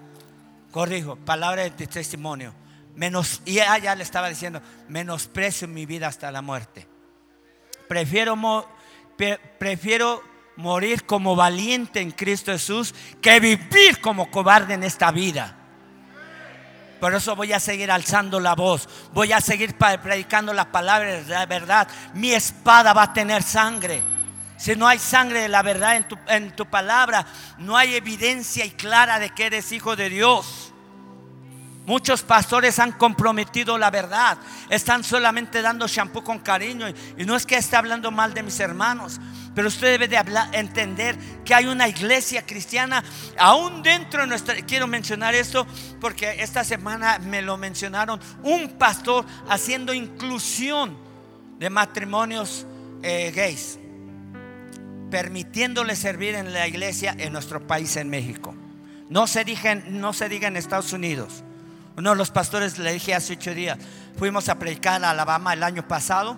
Corrijo, palabra de testimonio. Menos, y ella le estaba diciendo, menosprecio mi vida hasta la muerte. Prefiero morir como valiente en Cristo Jesús que vivir como cobarde en esta vida. Por eso voy a seguir alzando la voz. Voy a seguir predicando la palabra de la verdad. Mi espada va a tener sangre. Si no hay sangre de la verdad en tu, en tu palabra, no hay evidencia y clara de que eres hijo de Dios. Muchos pastores han comprometido la verdad. Están solamente dando shampoo con cariño. Y no es que esté hablando mal de mis hermanos. Pero usted debe de hablar, entender que hay una iglesia cristiana aún dentro de nuestra... Quiero mencionar esto porque esta semana me lo mencionaron. Un pastor haciendo inclusión de matrimonios eh, gays. Permitiéndole servir en la iglesia en nuestro país, en México. No se diga, no se diga en Estados Unidos. Uno de los pastores le dije hace ocho días, fuimos a predicar a Alabama el año pasado,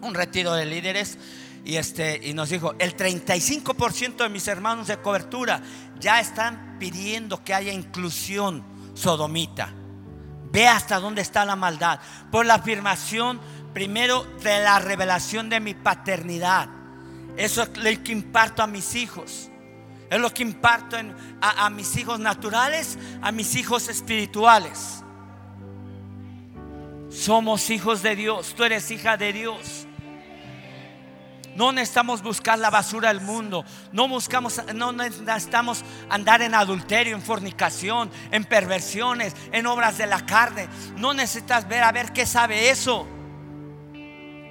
un retiro de líderes, y, este, y nos dijo, el 35% de mis hermanos de cobertura ya están pidiendo que haya inclusión sodomita. Ve hasta dónde está la maldad. Por la afirmación, primero, de la revelación de mi paternidad. Eso es lo que imparto a mis hijos. Es lo que imparto a, a mis hijos naturales, a mis hijos espirituales. Somos hijos de Dios. Tú eres hija de Dios. No necesitamos buscar la basura del mundo. No buscamos, no necesitamos andar en adulterio, en fornicación, en perversiones, en obras de la carne. No necesitas ver a ver qué sabe eso.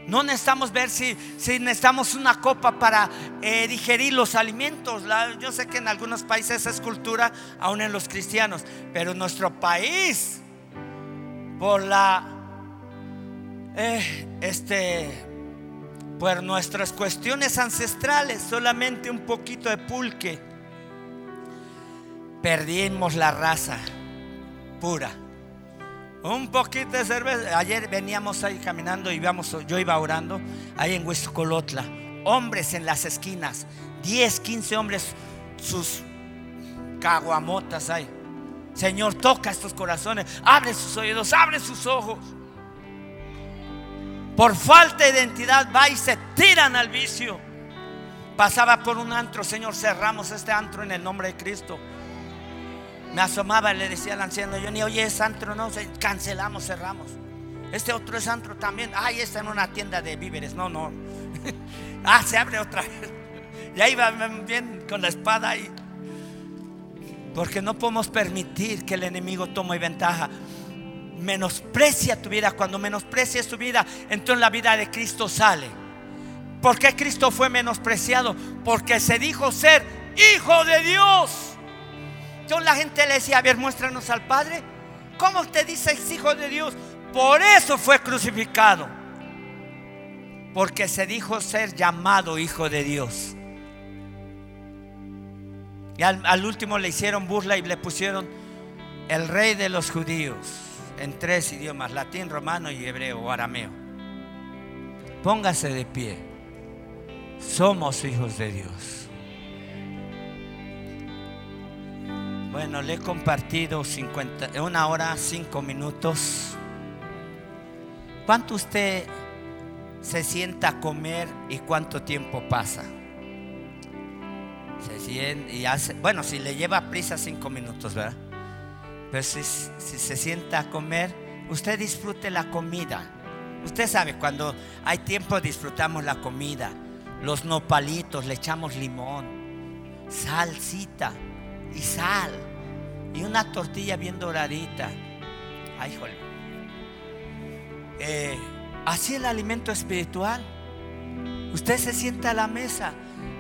No necesitamos ver si, si necesitamos una copa para eh, digerir los alimentos. yo sé que en algunos países es cultura, aún en los cristianos, pero en nuestro país, por la, eh, este, por nuestras cuestiones ancestrales, solamente un poquito de pulque, perdimos la raza pura. Un poquito de cerveza. Ayer veníamos ahí caminando íbamos, yo iba orando ahí en Huescolotla. Hombres en las esquinas, 10, 15 hombres, sus caguamotas ahí. Señor, toca estos corazones, abre sus oídos, abre sus ojos. Por falta de identidad va y se tiran al vicio. Pasaba por un antro, Señor, cerramos este antro en el nombre de Cristo. Me asomaba y le decía al anciano, yo ni oye es antro, no, cancelamos, cerramos. Este otro es antro también. Ay, está en una tienda de víveres. No, no. ah, se abre otra vez. Y ahí va bien con la espada ahí. Porque no podemos permitir que el enemigo tome ventaja. Menosprecia tu vida. Cuando menosprecias tu vida, entonces la vida de Cristo sale. ¿Por qué Cristo fue menospreciado? Porque se dijo ser hijo de Dios. Entonces la gente le decía, a ver, muéstranos al Padre. ¿Cómo te dices hijo de Dios? Por eso fue crucificado. Porque se dijo ser llamado hijo de Dios. Y al, último le hicieron burla y le pusieron el rey de los judíos. En tres idiomas, latín, romano y hebreo o arameo. Póngase de pie. Somos hijos de Dios. Bueno, le he compartido 50, una hora, cinco minutos. ¿Cuánto usted se sienta a comer y cuánto tiempo pasa? Se siente y hace, bueno, si le lleva prisa cinco minutos, ¿verdad? Pero si, se sienta a comer, usted disfrute la comida. Usted sabe, cuando hay tiempo disfrutamos la comida. Los nopalitos, le echamos limón, salsita y sal. Y una tortilla bien doradita. Ay, jole. Eh, así el alimento espiritual. Usted se sienta a la mesa,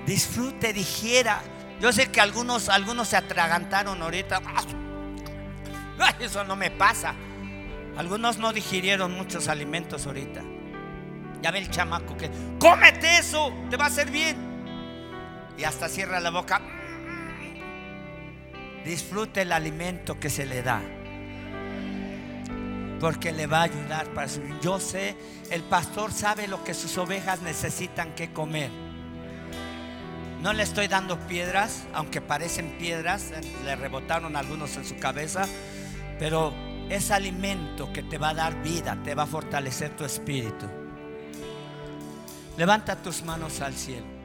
disfrute, digiera. Yo sé que algunos, algunos se atragantaron ahorita. Eso no me pasa. Algunos no digirieron muchos alimentos ahorita. Ya ve el chamaco que, cómete eso, te va a hacer bien. Y hasta cierra la boca. Disfrute el alimento que se le da. Porque le va a ayudar para su Yo sé, el pastor sabe lo que sus ovejas necesitan que comer. No le estoy dando piedras, aunque parecen piedras, le rebotaron algunos en su cabeza, pero es alimento que te va a dar vida, te va a fortalecer tu espíritu. Levanta tus manos al cielo.